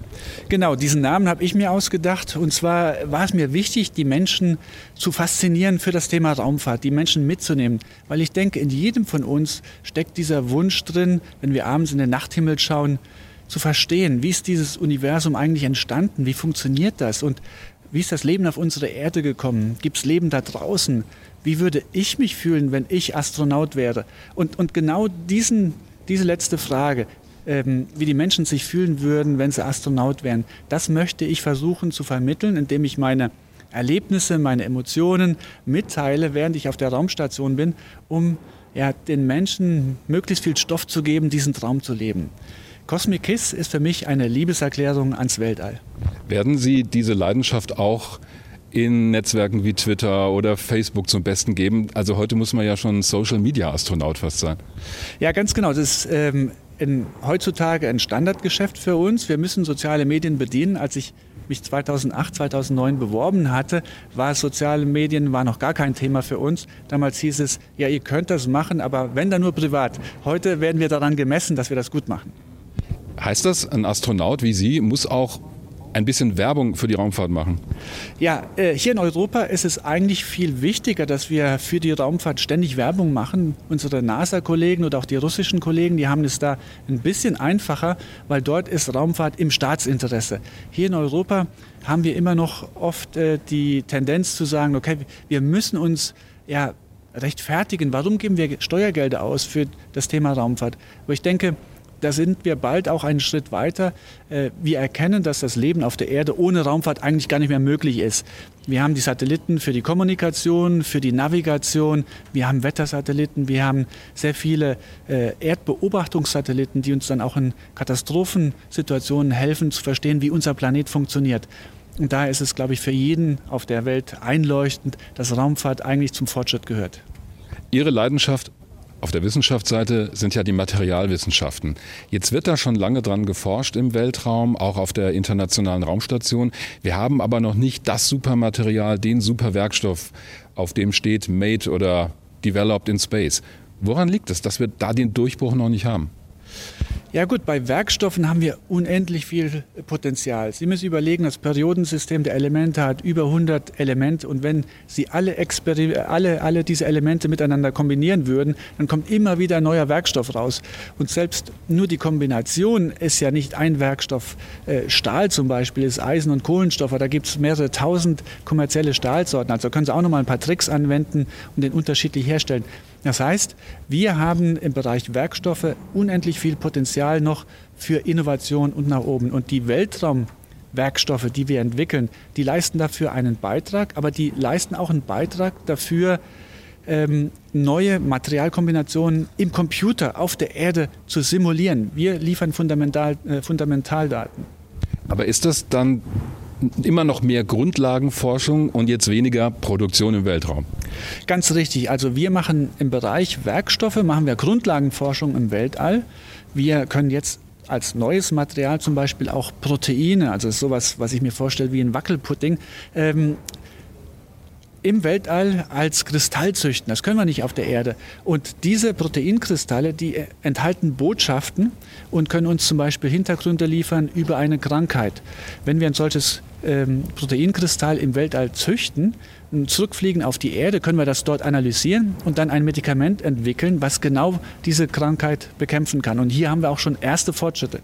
Genau, diesen Namen habe ich mir ausgedacht. Und zwar war es mir wichtig, die Menschen zu faszinieren für das Thema Raumfahrt, die Menschen mitzunehmen. Weil ich denke, in jedem von uns steckt dieser Wunsch drin, wenn wir abends in den Nachthimmel schauen, zu verstehen, wie ist dieses Universum eigentlich entstanden, wie funktioniert das und wie ist das Leben auf unsere Erde gekommen? Gibt es Leben da draußen? Wie würde ich mich fühlen, wenn ich Astronaut wäre? Und, und genau diesen, diese letzte Frage, ähm, wie die Menschen sich fühlen würden, wenn sie Astronaut wären, das möchte ich versuchen zu vermitteln, indem ich meine Erlebnisse, meine Emotionen mitteile, während ich auf der Raumstation bin, um ja, den Menschen möglichst viel Stoff zu geben, diesen Traum zu leben. Cosmic Kiss ist für mich eine Liebeserklärung ans Weltall. Werden Sie diese Leidenschaft auch in Netzwerken wie Twitter oder Facebook zum Besten geben? Also heute muss man ja schon Social Media Astronaut fast sein. Ja, ganz genau. Das ist ähm, in, heutzutage ein Standardgeschäft für uns. Wir müssen soziale Medien bedienen. Als ich mich 2008, 2009 beworben hatte, war soziale Medien war noch gar kein Thema für uns. Damals hieß es, ja, ihr könnt das machen, aber wenn dann nur privat. Heute werden wir daran gemessen, dass wir das gut machen. Heißt das, ein Astronaut wie Sie muss auch ein bisschen Werbung für die Raumfahrt machen? Ja, äh, hier in Europa ist es eigentlich viel wichtiger, dass wir für die Raumfahrt ständig Werbung machen. Unsere NASA-Kollegen oder auch die russischen Kollegen, die haben es da ein bisschen einfacher, weil dort ist Raumfahrt im Staatsinteresse. Hier in Europa haben wir immer noch oft äh, die Tendenz zu sagen, okay, wir müssen uns ja rechtfertigen. Warum geben wir Steuergelder aus für das Thema Raumfahrt? Aber ich denke, da sind wir bald auch einen Schritt weiter. Äh, wir erkennen, dass das Leben auf der Erde ohne Raumfahrt eigentlich gar nicht mehr möglich ist. Wir haben die Satelliten für die Kommunikation, für die Navigation, wir haben Wettersatelliten, wir haben sehr viele äh, Erdbeobachtungssatelliten, die uns dann auch in Katastrophensituationen helfen zu verstehen, wie unser Planet funktioniert. Und daher ist es, glaube ich, für jeden auf der Welt einleuchtend, dass Raumfahrt eigentlich zum Fortschritt gehört. Ihre Leidenschaft auf der Wissenschaftsseite sind ja die Materialwissenschaften. Jetzt wird da schon lange dran geforscht im Weltraum, auch auf der internationalen Raumstation. Wir haben aber noch nicht das Supermaterial, den Superwerkstoff, auf dem steht Made oder Developed in Space. Woran liegt es, dass wir da den Durchbruch noch nicht haben? Ja gut, bei Werkstoffen haben wir unendlich viel Potenzial. Sie müssen überlegen, das Periodensystem der Elemente hat über 100 Elemente und wenn Sie alle, alle, alle diese Elemente miteinander kombinieren würden, dann kommt immer wieder ein neuer Werkstoff raus. Und selbst nur die Kombination ist ja nicht ein Werkstoff. Äh, Stahl zum Beispiel ist Eisen und Kohlenstoff, da gibt es mehrere tausend kommerzielle Stahlsorten. Also können Sie auch noch mal ein paar Tricks anwenden und den unterschiedlich herstellen. Das heißt, wir haben im Bereich Werkstoffe unendlich viel Potenzial noch für Innovation und nach oben. Und die Weltraumwerkstoffe, die wir entwickeln, die leisten dafür einen Beitrag, aber die leisten auch einen Beitrag dafür, ähm, neue Materialkombinationen im Computer auf der Erde zu simulieren. Wir liefern Fundamental, äh, Fundamentaldaten. Aber ist das dann immer noch mehr Grundlagenforschung und jetzt weniger Produktion im Weltraum. Ganz richtig. Also wir machen im Bereich Werkstoffe, machen wir Grundlagenforschung im Weltall. Wir können jetzt als neues Material zum Beispiel auch Proteine, also sowas, was ich mir vorstelle wie ein Wackelpudding, ähm, im Weltall als Kristall züchten. Das können wir nicht auf der Erde. Und diese Proteinkristalle, die enthalten Botschaften und können uns zum Beispiel Hintergründe liefern über eine Krankheit. Wenn wir ein solches ähm, Proteinkristall im Weltall züchten, zurückfliegen auf die Erde, können wir das dort analysieren und dann ein Medikament entwickeln, was genau diese Krankheit bekämpfen kann. Und hier haben wir auch schon erste Fortschritte.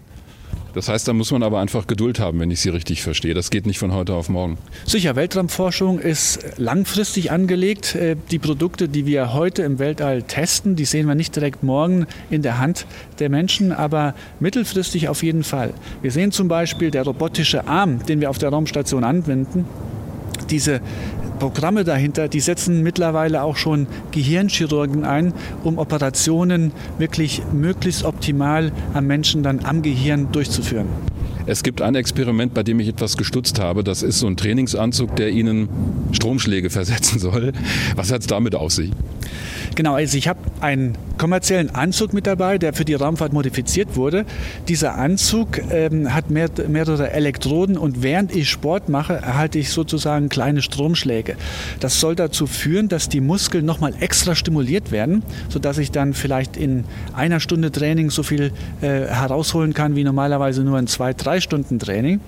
Das heißt, da muss man aber einfach Geduld haben, wenn ich Sie richtig verstehe. Das geht nicht von heute auf morgen. Sicher, Weltraumforschung ist langfristig angelegt. Äh, die Produkte, die wir heute im Weltall testen, die sehen wir nicht direkt morgen in der Hand der Menschen, aber mittelfristig auf jeden Fall. Wir sehen zum Beispiel der robotische Arm, den wir auf der Raumstation anwenden. Diese Programme dahinter, die setzen mittlerweile auch schon Gehirnchirurgen ein, um Operationen wirklich möglichst optimal am Menschen dann am Gehirn durchzuführen. Es gibt ein Experiment, bei dem ich etwas gestutzt habe. Das ist so ein Trainingsanzug, der Ihnen Stromschläge versetzen soll. Was hat es damit auf sich? Genau, also ich habe einen kommerziellen Anzug mit dabei, der für die Raumfahrt modifiziert wurde. Dieser Anzug ähm, hat mehr, mehrere Elektroden und während ich Sport mache, erhalte ich sozusagen kleine Stromschläge. Das soll dazu führen, dass die Muskeln nochmal extra stimuliert werden, sodass ich dann vielleicht in einer Stunde Training so viel äh, herausholen kann wie normalerweise nur in zwei, drei Stunden Training.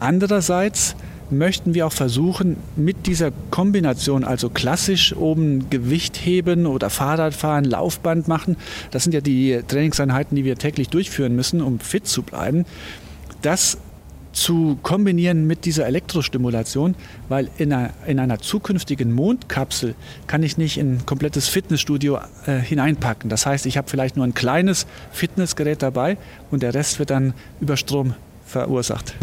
Andererseits möchten wir auch versuchen, mit dieser Kombination, also klassisch oben Gewicht heben oder Fahrradfahren, Laufband machen, das sind ja die Trainingseinheiten, die wir täglich durchführen müssen, um fit zu bleiben, das zu kombinieren mit dieser Elektrostimulation, weil in einer, in einer zukünftigen Mondkapsel kann ich nicht in ein komplettes Fitnessstudio äh, hineinpacken. Das heißt, ich habe vielleicht nur ein kleines Fitnessgerät dabei und der Rest wird dann über Strom verursacht.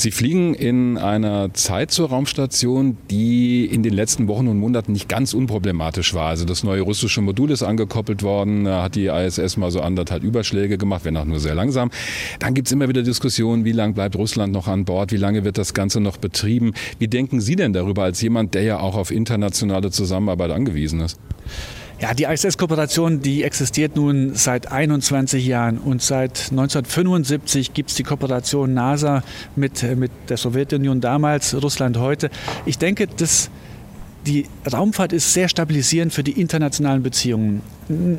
Sie fliegen in einer Zeit zur Raumstation, die in den letzten Wochen und Monaten nicht ganz unproblematisch war. Also das neue russische Modul ist angekoppelt worden, da hat die ISS mal so anderthalb Überschläge gemacht, wenn auch nur sehr langsam. Dann gibt's immer wieder Diskussionen, wie lange bleibt Russland noch an Bord, wie lange wird das Ganze noch betrieben. Wie denken Sie denn darüber als jemand, der ja auch auf internationale Zusammenarbeit angewiesen ist? Ja, die ISS-Kooperation, die existiert nun seit 21 Jahren und seit 1975 gibt es die Kooperation NASA mit, mit der Sowjetunion damals, Russland heute. Ich denke, das die Raumfahrt ist sehr stabilisierend für die internationalen Beziehungen.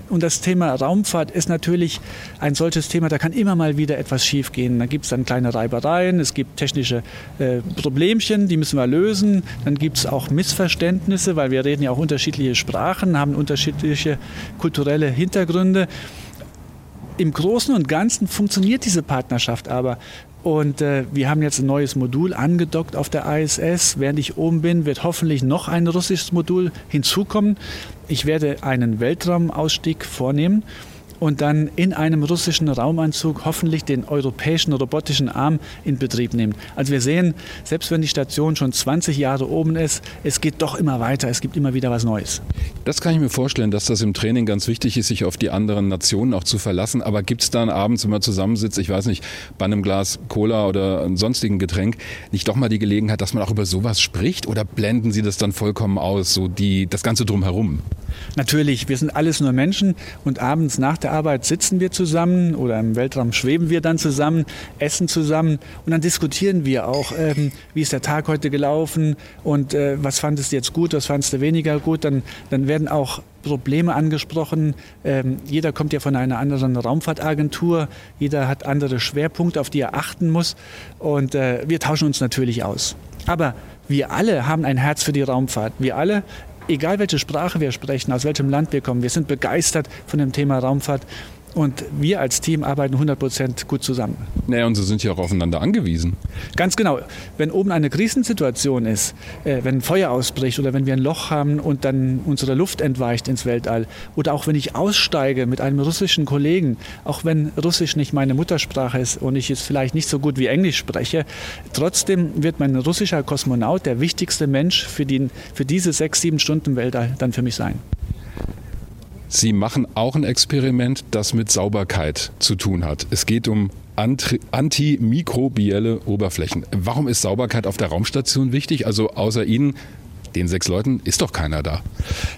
Und das Thema Raumfahrt ist natürlich ein solches Thema, da kann immer mal wieder etwas schiefgehen. Da gibt es dann kleine Reibereien, es gibt technische äh, Problemchen, die müssen wir lösen. Dann gibt es auch Missverständnisse, weil wir reden ja auch unterschiedliche Sprachen, haben unterschiedliche kulturelle Hintergründe. Im Großen und Ganzen funktioniert diese Partnerschaft aber. Und äh, wir haben jetzt ein neues Modul angedockt auf der ISS. Während ich oben bin, wird hoffentlich noch ein russisches Modul hinzukommen. Ich werde einen Weltraumausstieg vornehmen und dann in einem russischen Raumanzug hoffentlich den europäischen robotischen Arm in Betrieb nehmen. Also wir sehen, selbst wenn die Station schon 20 Jahre oben ist, es geht doch immer weiter, es gibt immer wieder was Neues. Das kann ich mir vorstellen, dass das im Training ganz wichtig ist, sich auf die anderen Nationen auch zu verlassen. Aber gibt es dann abends, wenn man zusammensitzt, ich weiß nicht, bei einem Glas Cola oder einem sonstigen Getränk, nicht doch mal die Gelegenheit, dass man auch über sowas spricht? Oder blenden Sie das dann vollkommen aus, so die, das Ganze drumherum? Natürlich, wir sind alles nur Menschen und abends nach der Arbeit sitzen wir zusammen oder im Weltraum schweben wir dann zusammen, essen zusammen und dann diskutieren wir auch, ähm, wie ist der Tag heute gelaufen und äh, was fandest du jetzt gut, was fandest du weniger gut. Dann, dann werden auch Probleme angesprochen. Ähm, jeder kommt ja von einer anderen Raumfahrtagentur, jeder hat andere Schwerpunkte, auf die er achten muss und äh, wir tauschen uns natürlich aus. Aber wir alle haben ein Herz für die Raumfahrt. Wir alle egal welche Sprache wir sprechen, aus welchem Land wir kommen, wir sind begeistert von dem Thema Raumfahrt und wir als Team arbeiten 100 Prozent gut zusammen. Naja, und Sie sind ja auch aufeinander angewiesen. Ganz genau. Wenn oben eine Krisensituation ist, äh, wenn ein Feuer ausbricht oder wenn wir ein Loch haben und dann unsere Luft entweicht ins Weltall oder auch wenn ich aussteige mit einem russischen Kollegen, auch wenn Russisch nicht meine Muttersprache ist und ich es vielleicht nicht so gut wie Englisch spreche, trotzdem wird mein russischer Kosmonaut der wichtigste Mensch für, die, für diese sechs, sieben Stunden Weltall dann für mich sein. Sie machen auch ein Experiment, das mit Sauberkeit zu tun hat. Es geht um antimikrobielle Oberflächen. Warum ist Sauberkeit auf der Raumstation wichtig? Also außer Ihnen den sechs Leuten ist doch keiner da.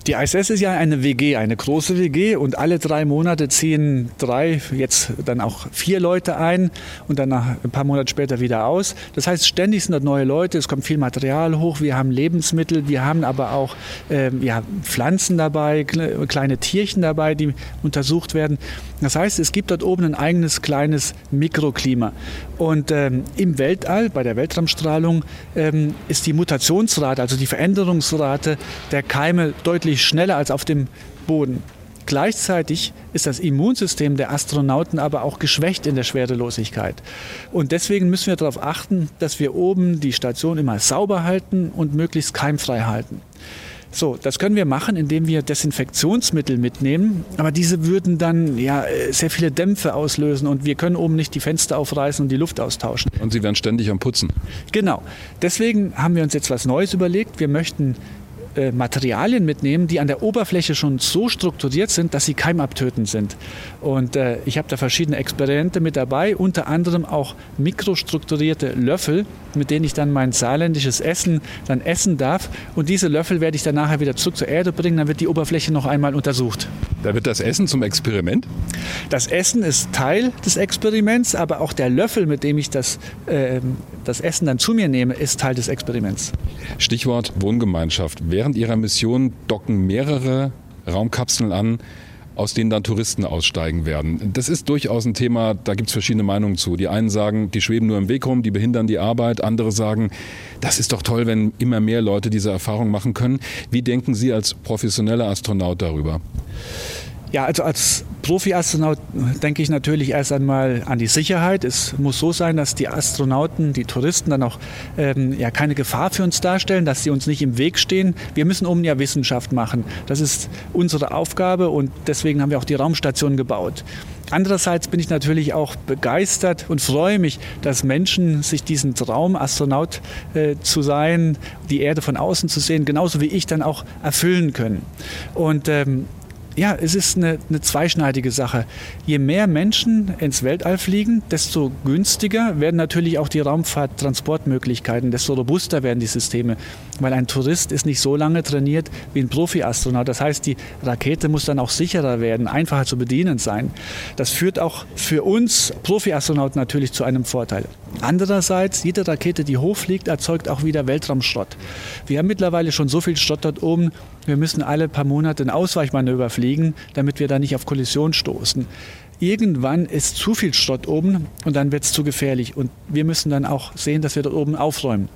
Die ISS ist ja eine WG, eine große WG und alle drei Monate ziehen drei, jetzt dann auch vier Leute ein und dann nach ein paar Monate später wieder aus. Das heißt, ständig sind dort neue Leute, es kommt viel Material hoch, wir haben Lebensmittel, wir haben aber auch ähm, ja, Pflanzen dabei, kleine Tierchen dabei, die untersucht werden. Das heißt, es gibt dort oben ein eigenes kleines Mikroklima. Und ähm, im Weltall, bei der Weltraumstrahlung, ähm, ist die Mutationsrate, also die Veränderungsrate der Keime deutlich schneller als auf dem Boden. Gleichzeitig ist das Immunsystem der Astronauten aber auch geschwächt in der Schwerelosigkeit. Und deswegen müssen wir darauf achten, dass wir oben die Station immer sauber halten und möglichst keimfrei halten. So, das können wir machen, indem wir Desinfektionsmittel mitnehmen, aber diese würden dann ja sehr viele Dämpfe auslösen und wir können oben nicht die Fenster aufreißen und die Luft austauschen. Und sie werden ständig am Putzen. Genau. Deswegen haben wir uns jetzt was Neues überlegt. Wir möchten äh, Materialien mitnehmen, die an der Oberfläche schon so strukturiert sind, dass sie keimabtötend sind. Und äh, ich habe da verschiedene Experimente mit dabei, unter anderem auch mikrostrukturierte Löffel, mit denen ich dann mein saarländisches Essen dann essen darf. Und diese Löffel werde ich dann nachher wieder zurück zur Erde bringen, dann wird die Oberfläche noch einmal untersucht. Da wird das Essen zum Experiment? Das Essen ist Teil des Experiments, aber auch der Löffel, mit dem ich das, äh, das Essen dann zu mir nehme, ist Teil des Experiments. Stichwort Wohngemeinschaft. Während Ihrer Mission docken mehrere Raumkapseln an, aus denen dann Touristen aussteigen werden. Das ist durchaus ein Thema, da gibt es verschiedene Meinungen zu. Die einen sagen, die schweben nur im Weg rum, die behindern die Arbeit. Andere sagen, das ist doch toll, wenn immer mehr Leute diese Erfahrung machen können. Wie denken Sie als professioneller Astronaut darüber? Ja, also als Profi-Astronaut denke ich natürlich erst einmal an die Sicherheit. Es muss so sein, dass die Astronauten, die Touristen dann auch ähm, ja, keine Gefahr für uns darstellen, dass sie uns nicht im Weg stehen. Wir müssen oben ja Wissenschaft machen. Das ist unsere Aufgabe und deswegen haben wir auch die Raumstation gebaut. Andererseits bin ich natürlich auch begeistert und freue mich, dass Menschen sich diesen Traum, Astronaut äh, zu sein, die Erde von außen zu sehen, genauso wie ich dann auch erfüllen können. Und ähm, ja, es ist eine, eine, zweischneidige Sache. Je mehr Menschen ins Weltall fliegen, desto günstiger werden natürlich auch die Raumfahrttransportmöglichkeiten, desto robuster werden die Systeme, weil ein Tourist ist nicht so lange trainiert wie ein Profi-Astronaut. Das heißt, die Rakete muss dann auch sicherer werden, einfacher zu bedienen sein. Das führt auch für uns Profi-Astronauten natürlich zu einem Vorteil. Andererseits, jede Rakete, die hochfliegt, erzeugt auch wieder Weltraumschrott. Wir haben mittlerweile schon so viel Schrott dort oben, wir müssen alle paar Monate ein Ausweichmanöver fliegen, damit wir da nicht auf Kollision stoßen. Irgendwann ist zu viel Schrott oben und dann wird es zu gefährlich. Und wir müssen dann auch sehen, dass wir dort oben aufräumen.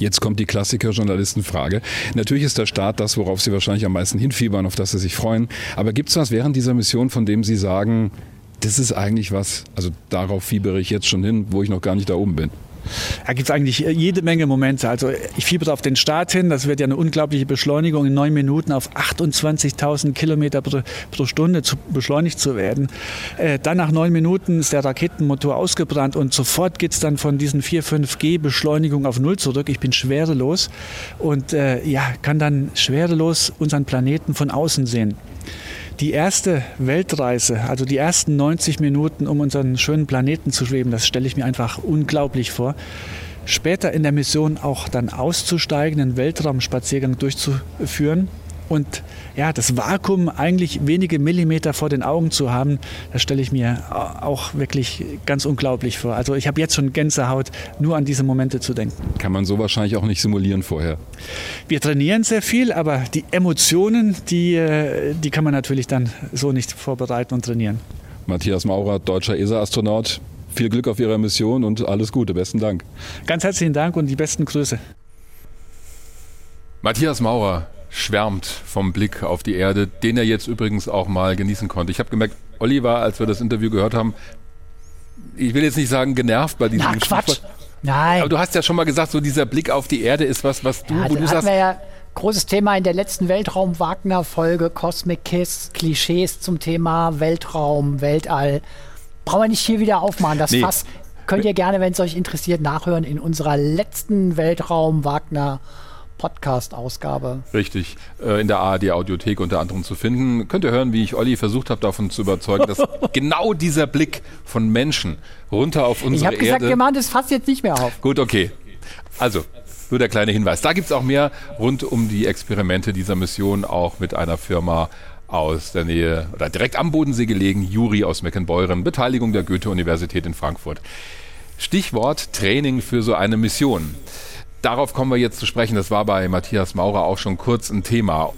Jetzt kommt die Klassiker-Journalistenfrage. Natürlich ist der Start das, worauf Sie wahrscheinlich am meisten hinfiebern, auf das Sie sich freuen. Aber gibt es was während dieser Mission, von dem Sie sagen, das ist eigentlich was, also darauf fiebere ich jetzt schon hin, wo ich noch gar nicht da oben bin? Da gibt es eigentlich äh, jede Menge Momente. Also ich fiebere auf den Start hin. Das wird ja eine unglaubliche Beschleunigung in neun Minuten auf 28.000 Kilometer pro, pro, Stunde zu, beschleunigt zu werden. Äh, dann nach neun Minuten ist der Raketenmotor ausgebrannt und sofort geht es dann von diesen 4, 5G Beschleunigung auf Null zurück. Ich bin schwerelos und äh, ja, kann dann schwerelos unseren Planeten von außen sehen. Die erste Weltreise, also die ersten 90 Minuten, um unseren schönen Planeten zu schweben, das stelle ich mir einfach unglaublich vor. Später in der Mission auch dann auszusteigen, einen Weltraumspaziergang durchzuführen und ja, das Vakuum eigentlich wenige Millimeter vor den Augen zu haben, das stelle ich mir auch wirklich ganz unglaublich vor. Also ich habe jetzt schon Gänsehaut, nur an diese Momente zu denken. Kann man so wahrscheinlich auch nicht simulieren vorher. Wir trainieren sehr viel, aber die Emotionen, die, äh, die kann man natürlich dann so nicht vorbereiten und trainieren. Matthias Maurer, deutscher ESA-Astronaut. Viel Glück auf Ihrer Mission und alles Gute. Besten Dank. Ganz herzlichen Dank und die besten Grüße. Matthias Maurer, schwärmt vom Blick auf die Erde, den er jetzt übrigens auch mal genießen konnte. Ich habe gemerkt, Oliver, als wir das Interview gehört haben, ich will jetzt nicht sagen genervt bei diesem Na, Quatsch. Nein. Aber du hast ja schon mal gesagt, so dieser Blick auf die Erde ist was, was du, ja, wo du sagst. Wir ja großes Thema in der letzten Weltraum-Wagner-Folge, Cosmic Kiss, Klischees zum Thema Weltraum, Weltall. Brauchen wir nicht hier wieder aufmachen, das nee. Fass. Könnt ihr gerne, wenn es euch interessiert, nachhören in unserer letzten Weltraum-Wagner-Folge. Podcast-Ausgabe. Richtig, äh, in der ARD-Audiothek unter anderem zu finden. Könnt ihr hören, wie ich Olli versucht habe, davon zu überzeugen, dass genau dieser Blick von Menschen runter auf unsere Erde... Ich habe gesagt, wir machen das fast jetzt nicht mehr auf. Gut, okay. Also, nur der kleine Hinweis. Da gibt es auch mehr rund um die Experimente dieser Mission, auch mit einer Firma aus der Nähe oder direkt am Bodensee gelegen, Juri aus Meckenbeuren, Beteiligung der Goethe-Universität in Frankfurt. Stichwort Training für so eine Mission. Darauf kommen wir jetzt zu sprechen. Das war bei Matthias Maurer auch schon kurz ein Thema.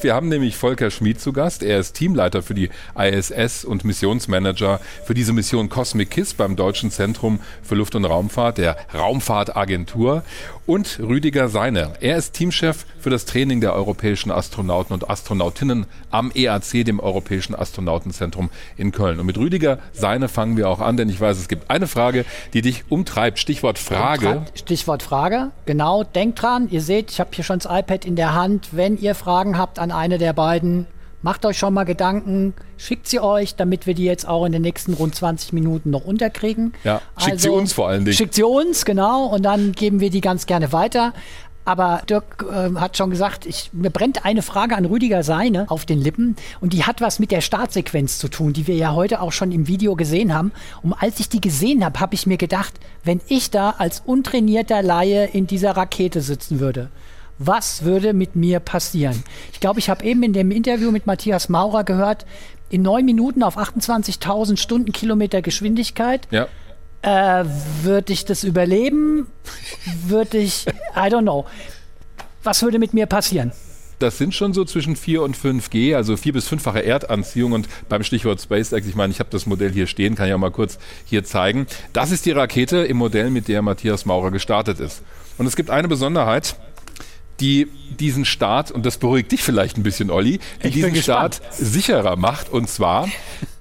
Wir haben nämlich Volker Schmid zu Gast. Er ist Teamleiter für die ISS und Missionsmanager für diese Mission Cosmic Kiss beim Deutschen Zentrum für Luft- und Raumfahrt, der Raumfahrtagentur. Und Rüdiger Seine. Er ist Teamchef für das Training der europäischen Astronauten und Astronautinnen am EAC, dem Europäischen Astronautenzentrum in Köln. Und mit Rüdiger Seine fangen wir auch an, denn ich weiß, es gibt eine Frage, die dich umtreibt. Stichwort Frage. Stichwort Frage. Genau, denkt dran. Ihr seht, ich habe hier schon das iPad in der Hand. Wenn ihr Fragen habt an eine der beiden, macht euch schon mal Gedanken, schickt sie euch, damit wir die jetzt auch in den nächsten rund 20 Minuten noch unterkriegen. Ja, schickt also, sie uns vor allen Dingen. Schickt sie uns, genau, und dann geben wir die ganz gerne weiter. Aber Dirk äh, hat schon gesagt, ich, mir brennt eine Frage an Rüdiger Seine auf den Lippen und die hat was mit der Startsequenz zu tun, die wir ja heute auch schon im Video gesehen haben. Und als ich die gesehen habe, habe ich mir gedacht, wenn ich da als untrainierter Laie in dieser Rakete sitzen würde, was würde mit mir passieren? Ich glaube, ich habe eben in dem Interview mit Matthias Maurer gehört, in neun Minuten auf 28.000 Stundenkilometer Geschwindigkeit. Ja. Äh, würde ich das überleben? Würde ich, I don't know. Was würde mit mir passieren? das sind schon so zwischen 4 und 5G, also vier- bis fünffache Erdanziehung. Und beim Stichwort SpaceX, ich meine, ich habe das Modell hier stehen, kann ich auch mal kurz hier zeigen. Das ist die Rakete im Modell, mit der Matthias Maurer gestartet ist. Und es gibt eine Besonderheit, die diesen Start, und das beruhigt dich vielleicht ein bisschen, Olli, die Ich diesen. Start sicherer macht. Und zwar,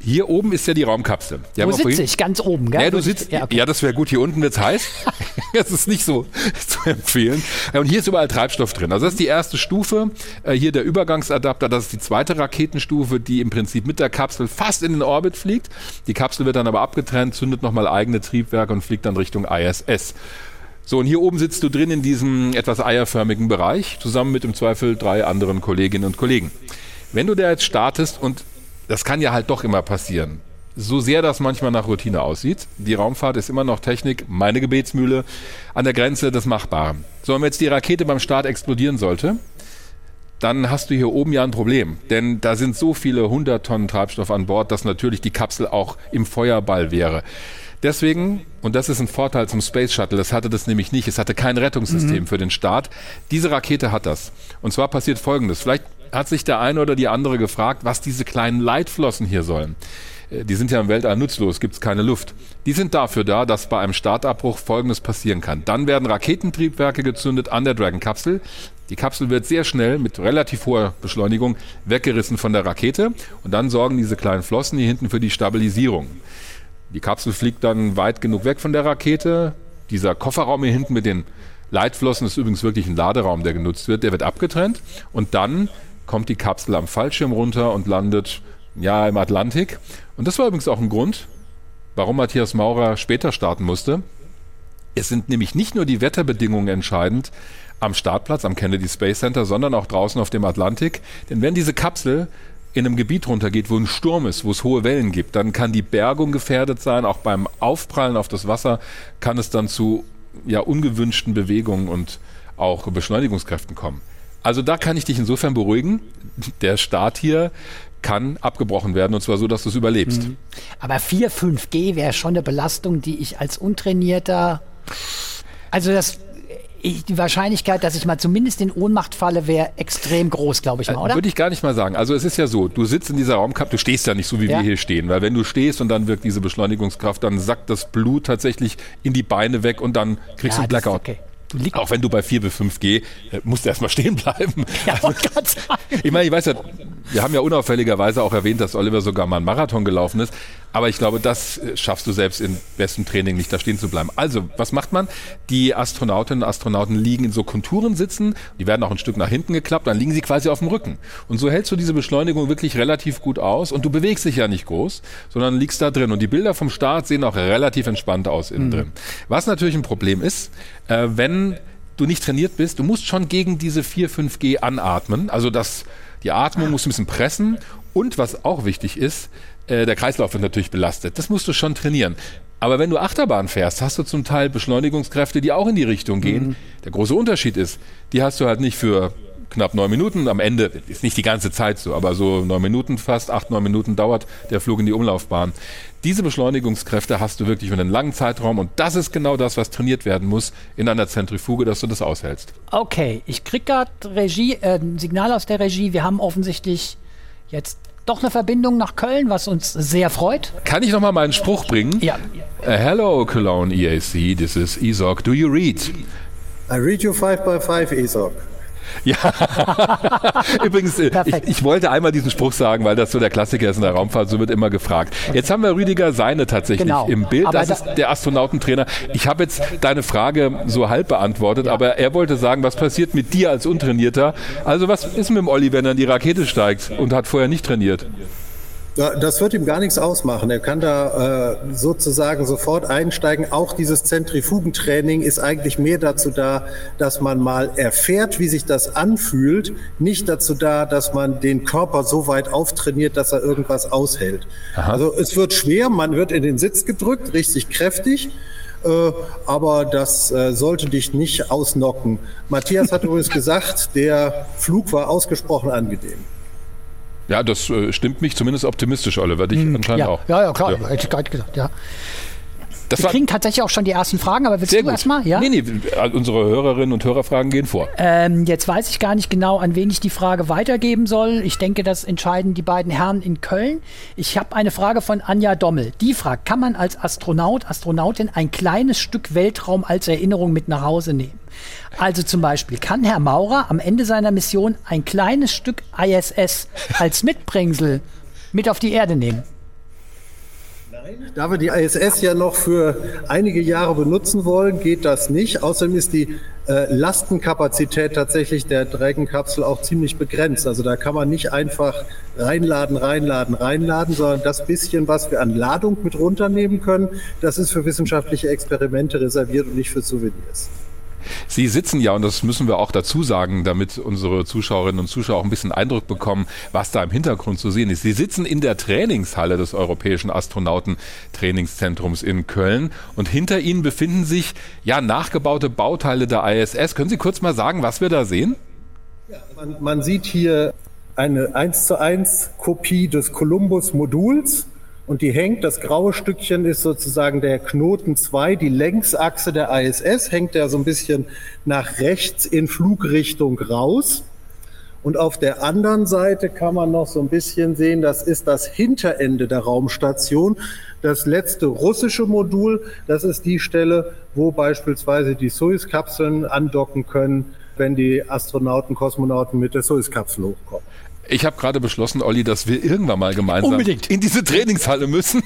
hier oben ist ja die Raumkapsel. Die Wo sitze vorhin- ich? Ganz oben, gell? ja, du sitzt, Ja, ja, okay. das wäre gut. Hier unten wird's heiß. das ist nicht so zu empfehlen. Ja, Und hier ist überall Treibstoff drin. Also das ist die erste Stufe. Äh, Hier der Übergangsadapter. Das ist die zweite Raketenstufe, die im Prinzip mit der Kapsel fast in den Orbit fliegt. Die Kapsel wird dann aber abgetrennt, zündet nochmal eigene Triebwerke und fliegt dann Richtung ISS. So, und hier oben sitzt du drin in diesem etwas eierförmigen Bereich, zusammen mit im Zweifel drei anderen Kolleginnen und Kollegen. Wenn du da jetzt startest, und das kann ja halt doch immer passieren, so sehr das manchmal nach Routine aussieht, die Raumfahrt ist immer noch Technik, meine Gebetsmühle, an der Grenze des Machbaren. So, wenn jetzt die Rakete beim Start explodieren sollte, dann hast du hier oben ja ein Problem. Denn da sind so viele 100 Tonnen Treibstoff an Bord, dass natürlich die Kapsel auch im Feuerball wäre. Deswegen, und das ist ein Vorteil zum Space Shuttle, das hatte das nämlich nicht, es hatte kein Rettungssystem für den Start. Diese Rakete hat das. Und zwar passiert Folgendes. Vielleicht hat sich der eine oder die andere gefragt, was diese kleinen Leitflossen hier sollen. Äh, Die sind ja im Weltall nutzlos, gibt es keine Luft. Die sind dafür da, dass bei einem Startabbruch Folgendes passieren kann. Dann werden Raketentriebwerke gezündet an der Dragon-Kapsel. Die Kapsel wird sehr schnell mit relativ hoher Beschleunigung weggerissen von der Rakete und dann sorgen diese kleinen Flossen hier hinten für die Stabilisierung. Die Kapsel fliegt dann weit genug weg von der Rakete. Dieser Kofferraum hier hinten mit den Leitflossen ist übrigens wirklich ein Laderaum, der genutzt wird. Der wird abgetrennt und dann kommt die Kapsel am Fallschirm runter und landet ja im Atlantik. Und das war übrigens auch ein Grund, warum Matthias Maurer später starten musste. Es sind nämlich nicht nur die Wetterbedingungen entscheidend am Startplatz, am Kennedy Space Center, sondern auch draußen auf dem Atlantik. Denn wenn diese Kapsel in einem Gebiet runtergeht, wo ein Sturm ist, wo es hohe Wellen gibt, dann kann die Bergung gefährdet sein. Auch beim Aufprallen auf das Wasser kann es dann zu ja, ungewünschten Bewegungen und auch Beschleunigungskräften kommen. Also da kann ich dich insofern beruhigen. Der Start hier kann abgebrochen werden und zwar so, dass du es überlebst. Aber 4, 5G wäre schon eine Belastung, die ich als untrainierter. Also das. Ich, die Wahrscheinlichkeit, dass ich mal zumindest in Ohnmacht falle, wäre extrem groß, glaube ich mal, oder? Würde ich gar nicht mal sagen. Also es ist ja so, du sitzt in dieser Raumkapsel, du stehst ja nicht so, wie Ja. wir hier stehen, weil wenn du stehst und dann wirkt diese Beschleunigungskraft, dann sackt das Blut tatsächlich in die Beine weg und dann kriegst du einen Blackout. okay. Auch wenn du bei 4 bis 5G äh, musst du erstmal stehen bleiben. Ja, sagen. Ich meine, ich weiß ja, wir haben ja unauffälligerweise auch erwähnt, dass Oliver sogar mal einen Marathon gelaufen ist. Aber ich glaube, das äh, schaffst du selbst in bestem Training nicht, da stehen zu bleiben. Also, was macht man? Die Astronautinnen und Astronauten liegen in so Konturen sitzen. Die werden auch ein Stück nach hinten geklappt. Dann liegen sie quasi auf dem Rücken. Und so hältst du diese Beschleunigung wirklich relativ gut aus. Und du bewegst dich ja nicht groß, sondern liegst da drin. Und die Bilder vom Start sehen auch relativ entspannt aus innen drin. Was natürlich ein Problem ist, äh, wenn du nicht trainiert bist, du musst schon gegen diese 4, 5G anatmen. Also das, die Atmung muss ein bisschen pressen. Und was auch wichtig ist, äh, der Kreislauf wird natürlich belastet. Das musst du schon trainieren. Aber wenn du Achterbahn fährst, hast du zum Teil Beschleunigungskräfte, die auch in die Richtung gehen. Der große Unterschied ist, die hast du halt nicht für knapp neun Minuten. Am Ende ist nicht die ganze Zeit so, aber so neun Minuten fast, acht, neun Minuten dauert der Flug in die Umlaufbahn. Diese Beschleunigungskräfte hast du wirklich für einen langen Zeitraum und das ist genau das, was trainiert werden muss in einer Zentrifuge, dass du das aushältst. Okay, ich krieg gerade Regie, äh, ein Signal aus der Regie. Wir haben offensichtlich jetzt doch eine Verbindung nach Köln, was uns sehr freut. Kann ich noch mal meinen Spruch bringen? Ja. Uh, hello, Cologne EAC. This is Isaac. Do you read? I read you 5 by 5 ESOC. Übrigens, äh, ich, ich wollte einmal diesen Spruch sagen, weil das so der Klassiker ist in der Raumfahrt, so wird immer gefragt. Jetzt haben wir Rüdiger Seine tatsächlich Genau. im Bild. Aber Das da- ist der Astronautentrainer. Ich habe jetzt deine Frage so halb beantwortet, aber er wollte sagen, was passiert mit dir als Untrainierter? Also was ist mit dem Olli, wenn er in die Rakete steigt und hat vorher nicht trainiert? Das wird ihm gar nichts ausmachen. Er kann da äh, sozusagen sofort einsteigen. Auch dieses Zentrifugentraining ist eigentlich mehr dazu da, dass man mal erfährt, wie sich das anfühlt, nicht dazu da, dass man den Körper so weit auftrainiert, dass er irgendwas aushält. Aha. Also es wird schwer, man wird in den Sitz gedrückt, richtig kräftig. Äh, aber das äh, sollte dich nicht ausnocken. Matthias hat übrigens gesagt, der Flug war ausgesprochen angenehm. Ja, das äh, stimmt mich zumindest optimistisch, Oliver. Dich hm, anscheinend ja. auch. Ja, ja, klar. Ja. Hätte ich gerade gesagt, ja. Das wir kriegen tatsächlich auch schon die ersten Fragen, aber willst du erstmal? Ja? Nee, nee, unsere Hörerinnen und Hörerfragen gehen vor. Ähm, jetzt weiß ich gar nicht genau, an wen ich die Frage weitergeben soll. Ich denke, das entscheiden die beiden Herren in Köln. Ich habe eine Frage von Anja Dommel. Die fragt, kann man als Astronaut, Astronautin ein kleines Stück Weltraum als Erinnerung mit nach Hause nehmen? Also zum Beispiel, kann Herr Maurer am Ende seiner Mission ein kleines Stück ISS als Mitbringsel mit auf die Erde nehmen? Da wir die ISS ja noch für einige Jahre benutzen wollen, geht das nicht. Außerdem ist die äh, Lastenkapazität tatsächlich der Dragon-Kapsel auch ziemlich begrenzt. Also da kann man nicht einfach reinladen, reinladen, reinladen, sondern das bisschen, was wir an Ladung mit runternehmen können, das ist für wissenschaftliche Experimente reserviert und nicht für Souvenirs. Sie sitzen ja, und das müssen wir auch dazu sagen, damit unsere Zuschauerinnen und Zuschauer auch ein bisschen Eindruck bekommen, was da im Hintergrund zu sehen ist. Sie sitzen in der Trainingshalle des Europäischen Astronautentrainingszentrums in Köln und hinter Ihnen befinden sich ja nachgebaute Bauteile der ISS. Können Sie kurz mal sagen, was wir da sehen? Ja, man, man sieht hier eine 1 zu 1 Kopie des Columbus-Moduls und die hängt, das graue Stückchen ist sozusagen der Knoten 2, die Längsachse der ISS, hängt ja so ein bisschen nach rechts in Flugrichtung raus. Und auf der anderen Seite kann man noch so ein bisschen sehen, das ist das Hinterende der Raumstation. Das letzte russische Modul, das ist die Stelle, wo beispielsweise die Soyuz-Kapseln andocken können, wenn die Astronauten, Kosmonauten mit der Soyuz-Kapsel hochkommen. Ich habe gerade beschlossen, Olli, dass wir irgendwann mal gemeinsam Unbedingt. in diese Trainingshalle müssen.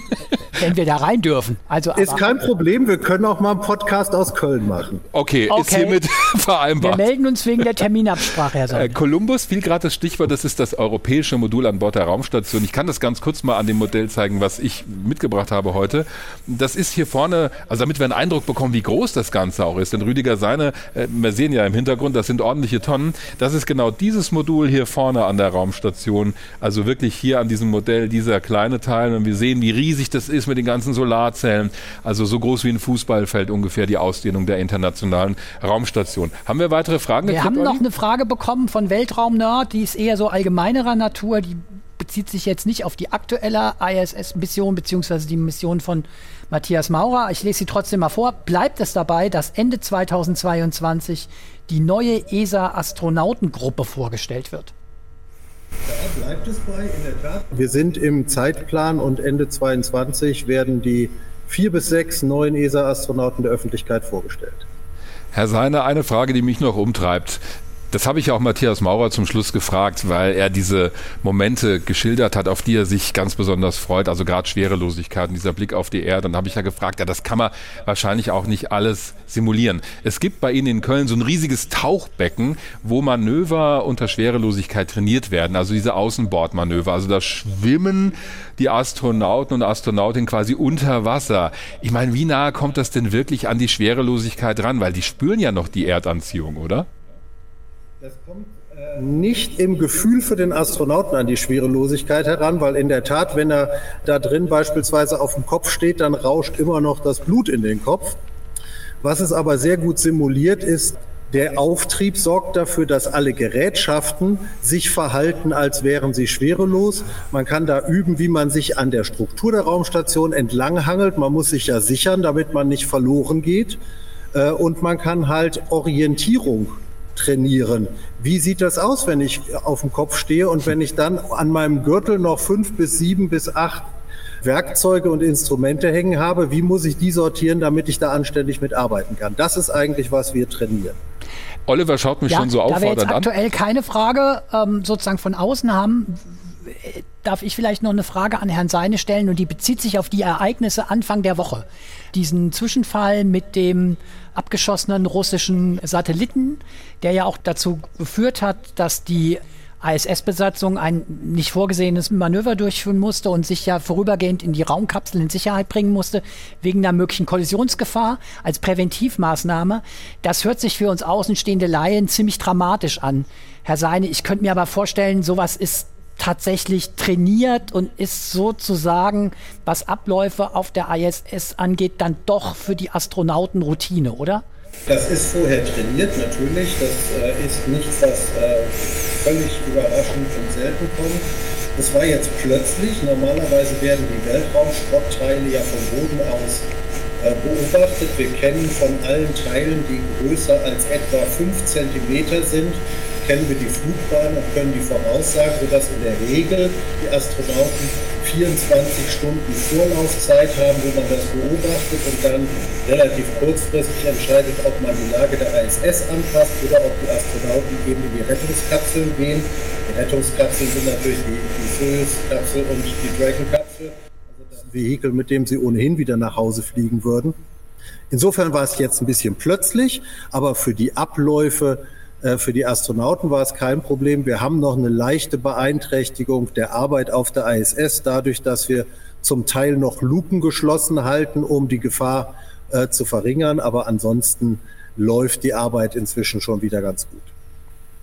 Wenn wir da rein dürfen. Also, ist kein Problem, wir können auch mal einen Podcast aus Köln machen. Okay, okay. ist hiermit vereinbart. Wir melden uns wegen der Terminabsprache, Herr äh, Columbus, fiel gerade das Stichwort, das ist das europäische Modul an Bord der Raumstation. Ich kann das ganz kurz mal an dem Modell zeigen, was ich mitgebracht habe heute. Das ist hier vorne, also damit wir einen Eindruck bekommen, wie groß das Ganze auch ist. Denn Rüdiger Seine, äh, wir sehen ja im Hintergrund, das sind ordentliche Tonnen. Das ist genau dieses Modul hier vorne an der Raumstation. Raumstation. Also wirklich hier an diesem Modell dieser kleine Teil und wir sehen, wie riesig das ist mit den ganzen Solarzellen. Also so groß wie ein Fußballfeld ungefähr die Ausdehnung der internationalen Raumstation. Haben wir weitere Fragen? Wir haben noch eine Frage bekommen von Weltraumnerd, die ist eher so allgemeinerer Natur, die bezieht sich jetzt nicht auf die aktuelle ISS-Mission beziehungsweise die Mission von Matthias Maurer. Ich lese sie trotzdem mal vor. Bleibt es dabei, dass Ende 2022 die neue ESA-Astronautengruppe vorgestellt wird? Da bleibt es bei, in der Tat. Wir sind im Zeitplan und Ende 2022 werden die vier bis sechs neuen ESA-Astronauten der Öffentlichkeit vorgestellt. Herr Seiner, eine Frage, die mich noch umtreibt. Das habe ich auch Matthias Maurer zum Schluss gefragt, weil er diese Momente geschildert hat, auf die er sich ganz besonders freut. Also gerade Schwerelosigkeit, dieser Blick auf die Erde. Und habe ich ja gefragt, ja, das kann man wahrscheinlich auch nicht alles simulieren. Es gibt bei Ihnen in Köln so ein riesiges Tauchbecken, wo Manöver unter Schwerelosigkeit trainiert werden. Also diese Außenbordmanöver. Also da schwimmen die Astronauten und Astronautinnen quasi unter Wasser. Ich meine, wie nahe kommt das denn wirklich an die Schwerelosigkeit ran? Weil die spüren ja noch die Erdanziehung, oder? Das kommt äh, nicht im Gefühl für den Astronauten an die Schwerelosigkeit heran, weil in der Tat, wenn er da drin beispielsweise auf dem Kopf steht, dann rauscht immer noch das Blut in den Kopf. Was es aber sehr gut simuliert ist, der Auftrieb sorgt dafür, dass alle Gerätschaften sich verhalten, als wären sie schwerelos. Man kann da üben, wie man sich an der Struktur der Raumstation entlanghangelt. Man muss sich ja sichern, damit man nicht verloren geht. Äh, und man kann halt Orientierung trainieren. Wie sieht das aus, wenn ich auf dem Kopf stehe und wenn ich dann an meinem Gürtel noch fünf bis sieben bis acht Werkzeuge und Instrumente hängen habe? Wie muss ich die sortieren, damit ich da anständig mitarbeiten kann? Das ist eigentlich, was wir trainieren. Oliver schaut mich ja, schon so auffordernd an. Da wir jetzt aktuell keine Frage ähm, sozusagen von außen haben, darf ich vielleicht noch eine Frage an Herrn Seine stellen und die bezieht sich auf die Ereignisse Anfang der Woche. Diesen Zwischenfall mit dem abgeschossenen russischen Satelliten, der ja auch dazu geführt hat, dass die ISS-Besatzung ein nicht vorgesehenes Manöver durchführen musste und sich ja vorübergehend in die Raumkapsel in Sicherheit bringen musste, wegen einer möglichen Kollisionsgefahr als Präventivmaßnahme. Das hört sich für uns außenstehende Laien ziemlich dramatisch an. Herr Seine, ich könnte mir aber vorstellen, sowas ist tatsächlich trainiert und ist sozusagen, was Abläufe auf der ISS angeht, dann doch für die Astronauten Routine, oder? Das ist vorher trainiert, natürlich. Das äh, ist nichts, was äh, völlig überraschend und selten kommt. Es war jetzt plötzlich, normalerweise werden die Weltraumschrottteile ja vom Boden aus äh, beobachtet. Wir kennen von allen Teilen, die größer als etwa 5 cm sind, kennen wir die Flugbahn und können die voraussagen, sodass in der Regel die Astronauten 24 Stunden Vorlaufzeit haben, wo man das beobachtet und dann relativ kurzfristig entscheidet, ob man die Lage der ISS anpasst oder ob die Astronauten eben in die Rettungskapseln gehen. Die Rettungskapseln sind natürlich die, die Soyuz-Kapsel und die Dragon-Kapsel, also das Vehikel, mit dem sie ohnehin wieder nach Hause fliegen würden. Insofern war es jetzt ein bisschen plötzlich, aber für die Abläufe für die Astronauten war es kein Problem. Wir haben noch eine leichte Beeinträchtigung der Arbeit auf der ISS, dadurch, dass wir zum Teil noch Luken geschlossen halten, um die Gefahr äh, zu verringern. Aber ansonsten läuft die Arbeit inzwischen schon wieder ganz gut.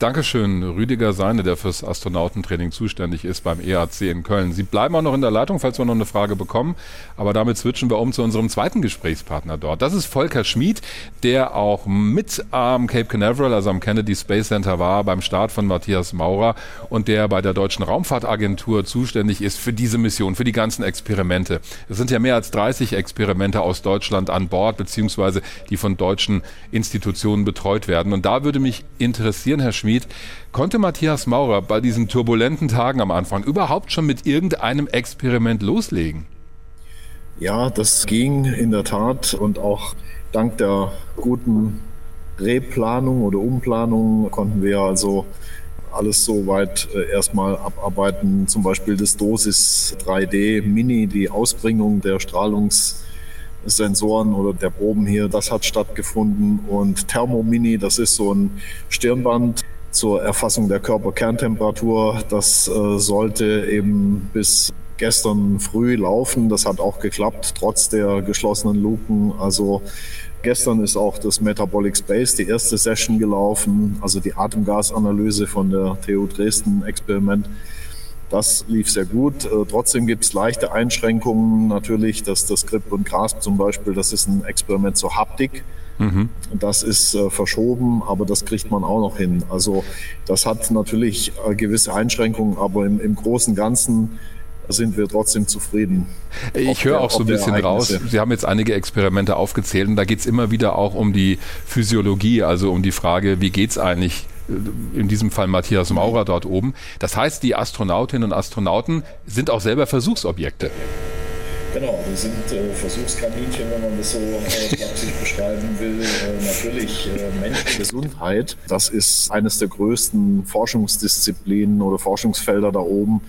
Dankeschön, Rüdiger Seine, der fürs Astronautentraining zuständig ist beim EAC in Köln. Sie bleiben auch noch in der Leitung, falls wir noch eine Frage bekommen. Aber damit switchen wir um zu unserem zweiten Gesprächspartner dort. Das ist Volker Schmid, der auch mit am Cape Canaveral, also am Kennedy Space Center war, beim Start von Matthias Maurer und der bei der Deutschen Raumfahrtagentur zuständig ist für diese Mission, für die ganzen Experimente. Es sind ja mehr als 30 Experimente aus Deutschland an Bord, beziehungsweise die von deutschen Institutionen betreut werden. Und da würde mich interessieren, Herr Schmid, Schmid. Konnte Matthias Maurer bei diesen turbulenten Tagen am Anfang überhaupt schon mit irgendeinem Experiment loslegen? Ja, das ging in der Tat und auch dank der guten Replanung oder Umplanung konnten wir also alles soweit äh, erstmal abarbeiten. Zum Beispiel das Dosis 3D Mini, die Ausbringung der Strahlungssensoren oder der Proben hier, das hat stattgefunden. Und Thermomini, das ist so ein Stirnband, zur Erfassung der Körperkerntemperatur. Das äh, sollte eben bis gestern früh laufen. Das hat auch geklappt, trotz der geschlossenen Luken. Also gestern ist auch das Metabolic Space, die erste Session gelaufen, also die Atemgasanalyse von der TU Dresden Experiment. Das lief sehr gut. Äh, trotzdem gibt es leichte Einschränkungen natürlich, dass das Grip und Grasp zum Beispiel, das ist ein Experiment zur Haptik. Mhm. Das ist äh, verschoben, aber das kriegt man auch noch hin. Also das hat natürlich äh, gewisse Einschränkungen, aber im, im Großen und Ganzen sind wir trotzdem zufrieden. Ich höre auch so ein bisschen raus, Sie haben jetzt einige Experimente aufgezählt und da geht es immer wieder auch um die Physiologie, also um die Frage, wie geht es eigentlich äh, in diesem Fall Matthias Maurer dort oben. Das heißt, die Astronautinnen und Astronauten sind auch selber Versuchsobjekte. Genau, wir sind äh, Versuchskaninchen, wenn man das so äh, praktisch beschreiben will. Äh, natürlich äh, Menschengesundheit, das ist eines der größten Forschungsdisziplinen oder Forschungsfelder da oben.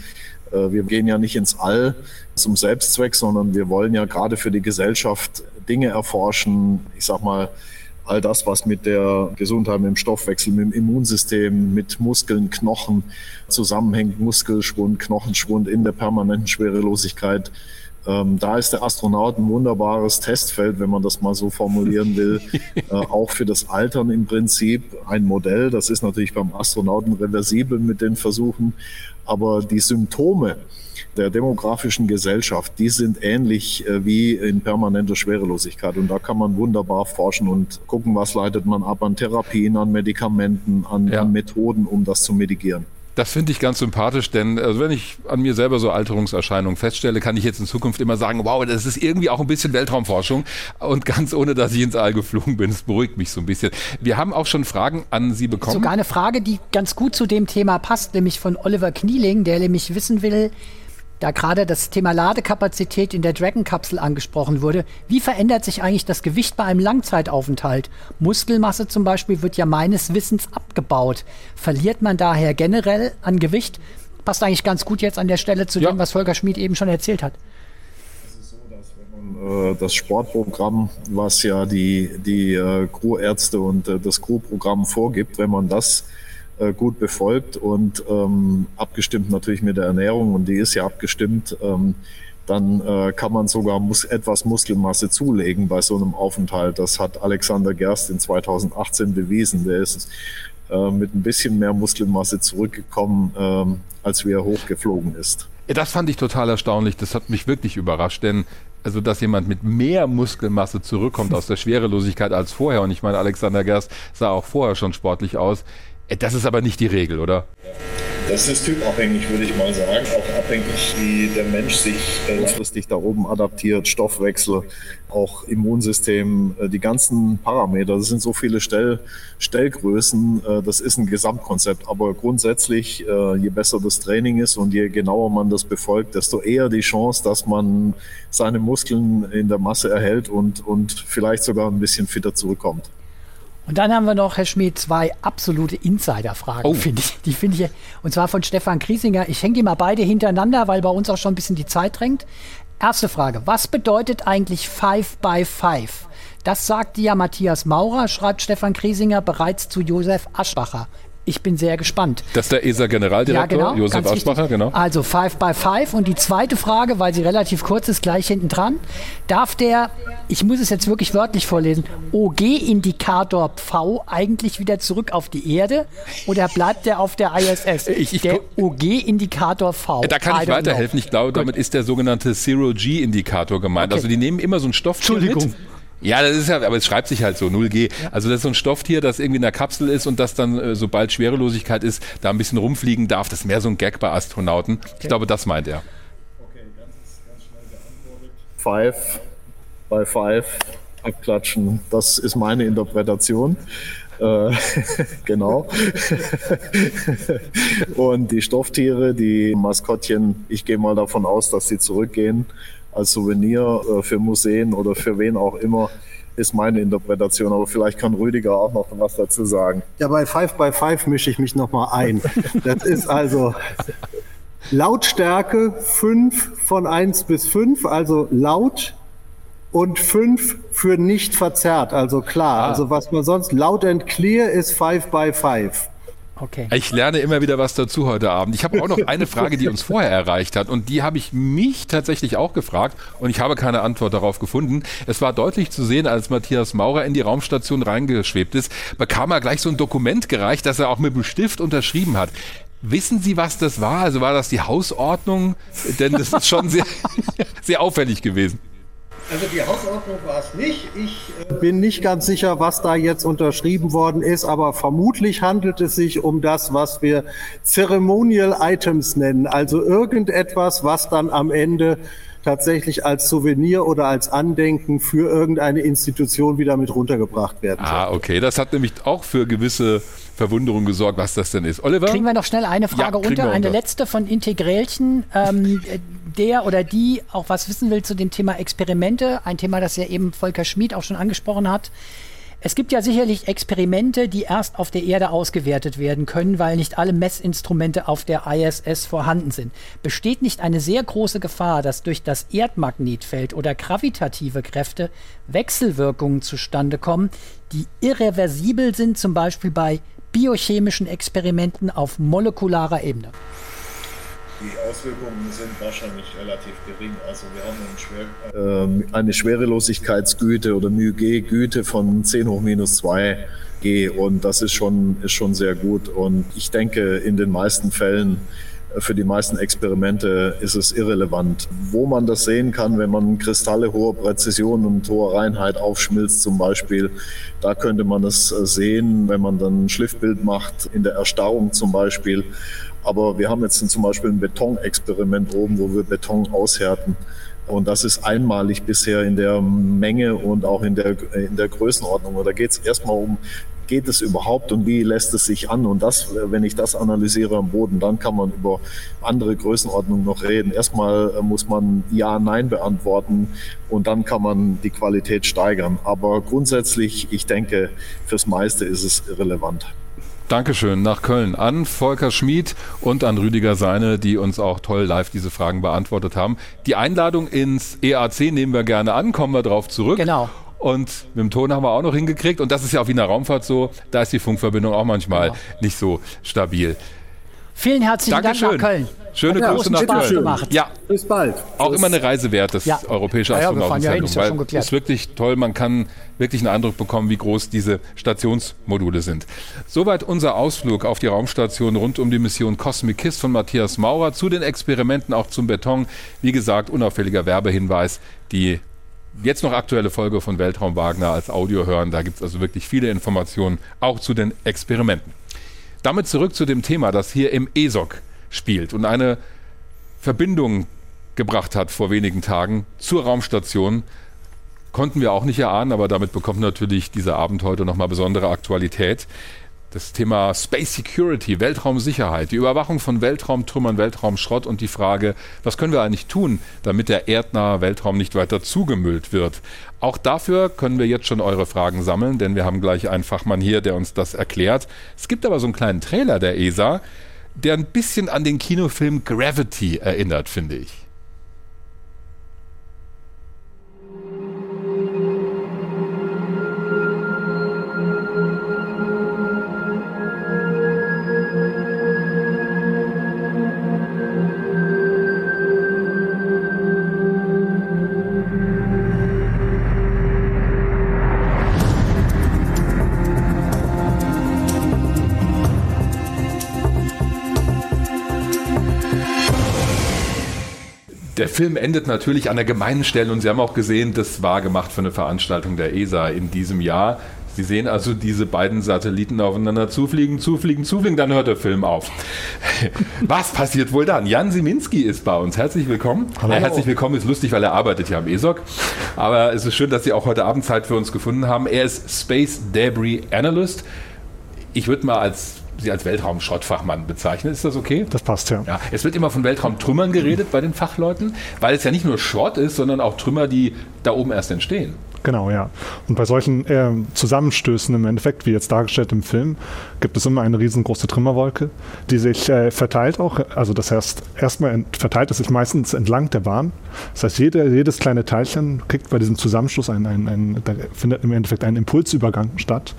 Äh, wir gehen ja nicht ins All zum Selbstzweck, sondern wir wollen ja gerade für die Gesellschaft Dinge erforschen. Ich sag mal, all das, was mit der Gesundheit, mit dem Stoffwechsel, mit dem Immunsystem, mit Muskeln, Knochen zusammenhängt, Muskelschwund, Knochenschwund in der permanenten Schwerelosigkeit. Ähm, da ist der Astronaut ein wunderbares Testfeld, wenn man das mal so formulieren will, äh, auch für das Altern im Prinzip ein Modell. Das ist natürlich beim Astronauten reversibel mit den Versuchen, aber die Symptome der demografischen Gesellschaft, die sind ähnlich äh, wie in permanenter Schwerelosigkeit. Und da kann man wunderbar forschen und gucken, was leitet man ab an Therapien, an Medikamenten, an, ja. an Methoden, um das zu mitigieren. Das finde ich ganz sympathisch, denn also wenn ich an mir selber so Alterungserscheinungen feststelle, kann ich jetzt in Zukunft immer sagen, wow, das ist irgendwie auch ein bisschen Weltraumforschung und ganz ohne, dass ich ins All geflogen bin. Es beruhigt mich so ein bisschen. Wir haben auch schon Fragen an Sie bekommen. Sogar eine Frage, die ganz gut zu dem Thema passt, nämlich von Oliver Knieling, der nämlich wissen will, da gerade das Thema Ladekapazität in der Dragon-Kapsel angesprochen wurde, wie verändert sich eigentlich das Gewicht bei einem Langzeitaufenthalt? Muskelmasse zum Beispiel wird ja meines Wissens abgebaut. Verliert man daher generell an Gewicht? Passt eigentlich ganz gut jetzt an der Stelle zu ja. dem, was Volker Schmid eben schon erzählt hat. Äh, das Sportprogramm, was ja die, die äh, Crewärzte und äh, das Crewprogramm vorgibt, wenn man das äh, gut befolgt und ähm, abgestimmt natürlich mit der Ernährung und die ist ja abgestimmt, ähm, dann äh, kann man sogar mus etwas Muskelmasse zulegen bei so einem Aufenthalt. Das hat Alexander Gerst in 2018 bewiesen. Der ist äh, mit ein bisschen mehr Muskelmasse zurückgekommen, ähm, als wie er hochgeflogen ist. Das fand ich total erstaunlich. Das hat mich wirklich überrascht, denn also dass jemand mit mehr Muskelmasse zurückkommt aus der Schwerelosigkeit als vorher. Und ich meine, Alexander Gerst sah auch vorher schon sportlich aus. Äh, das ist aber nicht die Regel, oder? Das ist typabhängig, würde ich mal sagen. Auch abhängig, wie der Mensch sich äh, langfristig da oben adaptiert, Stoffwechsel, auch Immunsystem, äh, die ganzen Parameter. Das sind so viele Stell, Stellgrößen. Das ist ein Gesamtkonzept. Aber grundsätzlich, je besser das Training ist und je genauer man das befolgt, desto eher die Chance, dass man seine Muskeln in der Masse erhält und, und vielleicht sogar ein bisschen fitter zurückkommt. Und dann haben wir noch, Herr Schmidt, zwei absolute Insider-Fragen, Oh. finde ich. Die finde ich, und zwar von Stefan Kriesinger. Ich hänge die mal beide hintereinander, weil bei uns auch schon ein bisschen die Zeit drängt. Erste Frage. Was bedeutet eigentlich Five by Five? Das sagte ja Matthias Maurer, schreibt Stefan Kriesinger bereits zu Josef Aschbacher. Ich bin sehr gespannt. Das ist der ESA-Generaldirektor, Josef ganz wichtig. Aschbacher, genau. Also Five by Five. Und die zweite Frage, weil sie relativ kurz ist, gleich hinten dran. Darf der, ich muss es jetzt wirklich wörtlich vorlesen, OG-Indikator V eigentlich wieder zurück auf die Erde oder bleibt der auf der ISS? Ich- ich der OG-Indikator V. Da kann ich weiterhelfen. Ich glaube, damit ist der sogenannte Zero-G-Indikator gemeint. Okay. Also die nehmen immer so ein Stofftier Entschuldigung. mit. Ja, das ist ja, aber es schreibt sich halt so, 0G. Also das ist so ein Stofftier, das irgendwie in der Kapsel ist und das dann, äh, sobald Schwerelosigkeit ist, da ein bisschen rumfliegen darf. Das ist mehr so ein Gag bei Astronauten. Ich glaube, das meint er. Five bei Five abklatschen. Das ist meine Interpretation. Äh, genau. Und die Stofftiere, die Maskottchen, ich gehe mal davon aus, dass sie zurückgehen als Souvenir äh, für Museen oder für wen auch immer, ist meine Interpretation. Aber vielleicht kann Rüdiger auch noch was dazu sagen. Ja, bei Five by Five mische ich mich nochmal ein. Das ist also Lautstärke 5 von 1 bis 5, also laut und 5 für nicht verzerrt, also klar. Also was man sonst laut and clear ist 5 by 5. Okay. Ich lerne immer wieder was dazu heute Abend. Ich habe auch noch eine Frage, die uns vorher erreicht hat und die habe ich mich tatsächlich auch gefragt und ich habe keine Antwort darauf gefunden. Es war deutlich zu sehen, als Matthias Maurer in die Raumstation reingeschwebt ist, bekam er gleich so ein Dokument gereicht, das er auch mit dem Stift unterschrieben hat. Wissen Sie, was das war? Also war das die Hausordnung? Denn das ist schon sehr, sehr auffällig gewesen. Also die Hausordnung war es nicht. Ich äh, bin nicht ganz sicher, was da jetzt unterschrieben worden ist, aber vermutlich handelt es sich um das, was wir Ceremonial Items nennen. Also irgendetwas, was dann am Ende tatsächlich als Souvenir oder als Andenken für irgendeine Institution wieder mit runtergebracht werden soll. Ah, okay. Das hat nämlich auch für gewisse Verwunderung gesorgt, was das denn ist. Oliver? Kriegen wir noch schnell eine Frage Ja, unter, eine unter. letzte von Integrälchen. Ähm, der oder die auch was wissen will zu dem Thema Experimente, ein Thema, das ja eben Volker Schmid auch schon angesprochen hat. Es gibt ja sicherlich Experimente, die erst auf der Erde ausgewertet werden können, weil nicht alle Messinstrumente auf der ISS vorhanden sind. Besteht nicht eine sehr große Gefahr, dass durch das Erdmagnetfeld oder gravitative Kräfte Wechselwirkungen zustande kommen, die irreversibel sind, zum Beispiel bei biochemischen Experimenten auf molekularer Ebene? Die Auswirkungen sind wahrscheinlich relativ gering. Also wir haben Schwer, ähm, eine Schwerelosigkeitsgüte oder μg-Güte von 10 hoch minus 2 G und das ist schon, ist schon sehr gut. Und ich denke, in den meisten Fällen äh, für die meisten Experimente ist es irrelevant. Wo man das sehen kann, wenn man Kristalle hoher Präzision und hoher Reinheit aufschmilzt zum Beispiel, da könnte man es äh, sehen, wenn man dann ein Schliffbild macht, in der Erstarrung zum Beispiel. Aber wir haben jetzt zum Beispiel ein Betonexperiment oben, wo wir Beton aushärten. Und das ist einmalig bisher in der Menge und auch in der, in der Größenordnung. Und da geht es erstmal um, geht es überhaupt und wie lässt es sich an? Und das, wenn ich das analysiere am Boden, dann kann man über andere Größenordnungen noch reden. Erstmal äh, muss man Ja, Nein beantworten und dann kann man die Qualität steigern. Aber grundsätzlich, ich denke, fürs meiste ist es irrelevant. Dankeschön nach Köln an Volker Schmid und an Rüdiger Seine, die uns auch toll live diese Fragen beantwortet haben. Die Einladung ins EAC nehmen wir gerne an, kommen wir drauf zurück. Genau. Und mit dem Ton haben wir auch noch hingekriegt. Und das ist ja auch wie in der Raumfahrt so, da ist die Funkverbindung auch manchmal Genau. nicht so stabil. Vielen herzlichen Dankeschön. Dank nach Köln. Schöne Hat Grüße nach Spaß Köln. gemacht. Ja, Bis bald. auch immer eine Reise wert, das Ja. europäische Ja, ja, ja Astronautenzentrum. ist ja weil es ist wirklich toll, man kann wirklich einen Eindruck bekommen, wie groß diese Stationsmodule sind. Soweit unser Ausflug auf die Raumstation rund um die Mission Cosmic Kiss von Matthias Maurer zu den Experimenten auch zum Beton. Wie gesagt, unauffälliger Werbehinweis, die jetzt noch aktuelle Folge von Weltraum Wagner als Audio hören. Da gibt es also wirklich viele Informationen auch zu den Experimenten. Damit zurück zu dem Thema, das hier im ESOC spielt und eine Verbindung gebracht hat vor wenigen Tagen zur Raumstation. Konnten wir auch nicht erahnen, aber damit bekommt natürlich dieser Abend heute nochmal besondere Aktualität. Das Thema Space Security, Weltraumsicherheit, die Überwachung von Weltraumtrümmern, Weltraumschrott und die Frage, was können wir eigentlich tun, damit der erdnahe Weltraum nicht weiter zugemüllt wird. Auch dafür können wir jetzt schon eure Fragen sammeln, denn wir haben gleich einen Fachmann hier, der uns das erklärt. Es gibt aber so einen kleinen Trailer der ESA, der ein bisschen an den Kinofilm Gravity erinnert, finde ich. Der Film endet natürlich an der gemeinen Stelle und Sie haben auch gesehen, das war gemacht für eine Veranstaltung der ESA in diesem Jahr. Sie sehen also diese beiden Satelliten aufeinander zufliegen, zufliegen, zufliegen, dann hört der Film auf. Was passiert wohl dann? Jan Siminski ist bei uns. Herzlich willkommen. Hallo. Äh, herzlich willkommen ist lustig, weil er arbeitet ja am ESOC. Aber es ist schön, dass Sie auch heute Abend Zeit für uns gefunden haben. Er ist Space Debris Analyst. Ich würde mal als Sie als Weltraumschrottfachmann bezeichnen. Ist das okay? Das passt, ja. ja. Es wird immer von Weltraumtrümmern geredet bei den Fachleuten, weil es ja nicht nur Schrott ist, sondern auch Trümmer, die da oben erst entstehen. Genau, ja. Und bei solchen äh, Zusammenstößen im Endeffekt, wie jetzt dargestellt im Film, gibt es immer eine riesengroße Trümmerwolke, die sich äh, verteilt auch. Also das heißt, erstmal verteilt es sich meistens entlang der Bahn. Das heißt, jede, jedes kleine Teilchen kriegt bei diesem Zusammenstoß einen, einen, einen da findet im Endeffekt ein Impulsübergang statt.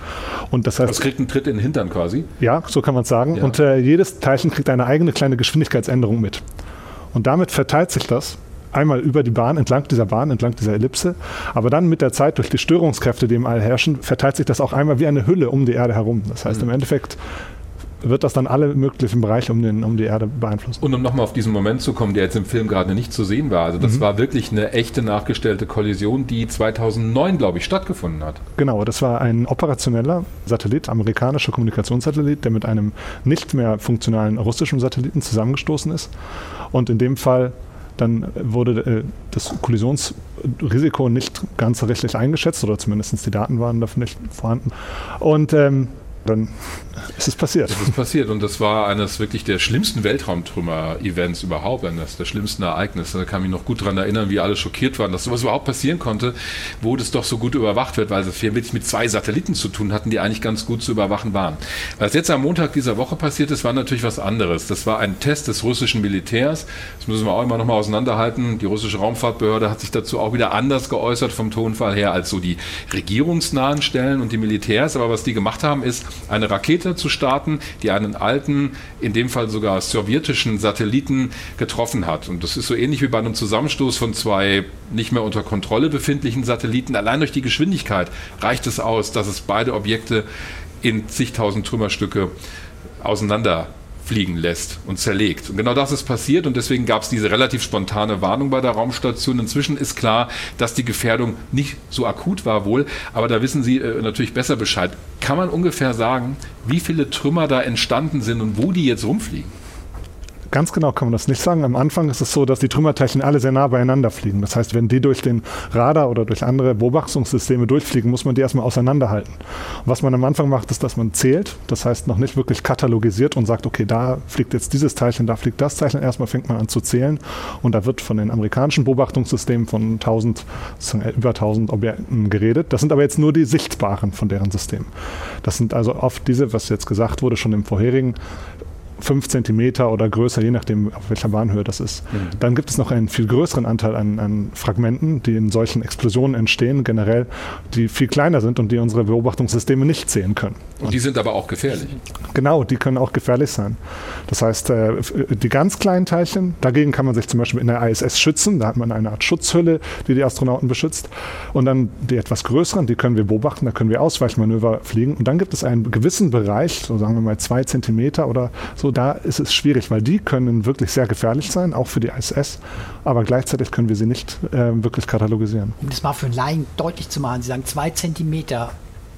Und das heißt, das kriegt einen Tritt in den Hintern quasi. Ja, so kann man es sagen. Ja. Und äh, jedes Teilchen kriegt eine eigene kleine Geschwindigkeitsänderung mit. Und damit verteilt sich das einmal über die Bahn, entlang dieser Bahn, entlang dieser Ellipse. Aber dann mit der Zeit durch die Störungskräfte, die im All herrschen, verteilt sich das auch einmal wie eine Hülle um die Erde herum. Das heißt, mhm. im Endeffekt wird das dann alle möglichen Bereiche um, den, um die Erde beeinflussen. Und um nochmal auf diesen Moment zu kommen, der jetzt im Film gerade nicht zu sehen war. Also das mhm. war wirklich eine echte nachgestellte Kollision, die 2009, glaube ich, stattgefunden hat. Genau, das war ein operationeller Satellit, amerikanischer Kommunikationssatellit, der mit einem nicht mehr funktionalen russischen Satelliten zusammengestoßen ist. Und in dem Fall dann wurde äh, das Kollisionsrisiko nicht ganz richtig eingeschätzt oder zumindest die Daten waren dafür nicht vorhanden. Und ähm, dann ist es passiert. Es ist passiert und das war eines wirklich der schlimmsten Weltraumtrümmer-Events überhaupt, eines der schlimmsten Ereignisse. Da kann ich mich noch gut daran erinnern, wie alle schockiert waren, dass sowas überhaupt passieren konnte, wo das doch so gut überwacht wird, weil wir wirklich mit zwei Satelliten zu tun hatten, die eigentlich ganz gut zu überwachen waren. Was jetzt am Montag dieser Woche passiert ist, war natürlich was anderes. Das war ein Test des russischen Militärs. Das müssen wir auch immer noch mal auseinanderhalten. Die russische Raumfahrtbehörde hat sich dazu auch wieder anders geäußert vom Tonfall her als so die regierungsnahen Stellen und die Militärs. Aber was die gemacht haben, ist, eine Rakete zu starten, die einen alten, in dem Fall sogar sowjetischen Satelliten getroffen hat. Und das ist so ähnlich wie bei einem Zusammenstoß von zwei nicht mehr unter Kontrolle befindlichen Satelliten. Allein durch die Geschwindigkeit reicht es aus, dass es beide Objekte in zigtausend Trümmerstücke auseinander fliegen lässt und zerlegt. Und genau das ist passiert und deswegen gab es diese relativ spontane Warnung bei der Raumstation. Inzwischen ist klar, dass die Gefährdung nicht so akut war wohl, aber da wissen Sie äh, natürlich besser Bescheid. Kann man ungefähr sagen, wie viele Trümmer da entstanden sind und wo die jetzt rumfliegen? Ganz genau kann man das nicht sagen. Am Anfang ist es so, dass die Trümmerteilchen alle sehr nah beieinander fliegen. Das heißt, wenn die durch den Radar oder durch andere Beobachtungssysteme durchfliegen, muss man die erstmal auseinanderhalten. Und was man am Anfang macht, ist, dass man zählt. Das heißt, noch nicht wirklich katalogisiert und sagt, okay, da fliegt jetzt dieses Teilchen, da fliegt das Teilchen. Erstmal fängt man an zu zählen und da wird von den amerikanischen Beobachtungssystemen von 1000, über 1000 Objekten geredet. Das sind aber jetzt nur die sichtbaren von deren System. Das sind also oft diese, was jetzt gesagt wurde, schon im vorherigen fünf Zentimeter oder größer, je nachdem, auf welcher Bahnhöhe das ist. Mhm. Dann gibt es noch einen viel größeren Anteil an, an, Fragmenten, die in solchen Explosionen entstehen, generell, die viel kleiner sind und die unsere Beobachtungssysteme nicht sehen können. Und die sind aber auch gefährlich. Genau, die können auch gefährlich sein. Das heißt, äh, die ganz kleinen Teilchen, dagegen kann man sich zum Beispiel in der ISS schützen. Da hat man eine Art Schutzhülle, die die Astronauten beschützt. Und dann die etwas größeren, die können wir beobachten, da können wir Ausweichmanöver fliegen. Und dann gibt es einen gewissen Bereich, so sagen wir mal zwei Zentimeter oder so, da ist es schwierig, weil die können wirklich sehr gefährlich sein, auch für die ISS, aber gleichzeitig können wir sie nicht äh, wirklich katalogisieren. Um das mal für einen Laien deutlich zu machen, Sie sagen zwei Zentimeter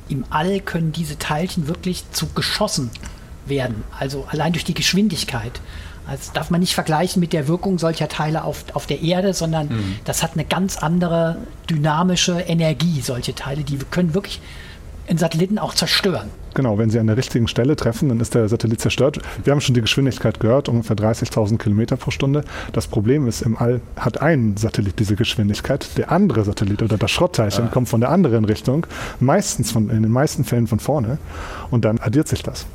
im All können diese Teilchen wirklich zu Geschossen werden, also allein durch die Geschwindigkeit. Das darf man nicht vergleichen mit der Wirkung solcher Teile auf, auf der Erde, sondern mhm. das hat eine ganz andere dynamische Energie, solche Teile. Die können wirklich einen Satelliten auch zerstören. Genau, wenn sie an der richtigen Stelle treffen, dann ist der Satellit zerstört. Wir haben schon die Geschwindigkeit gehört, ungefähr 30.000 Kilometer pro Stunde. Das Problem ist, im All hat ein Satellit diese Geschwindigkeit. Der andere Satellit oder das Schrottteilchen ah. kommt von der anderen Richtung, meistens von, in den meisten Fällen von vorne. Und dann addiert sich das.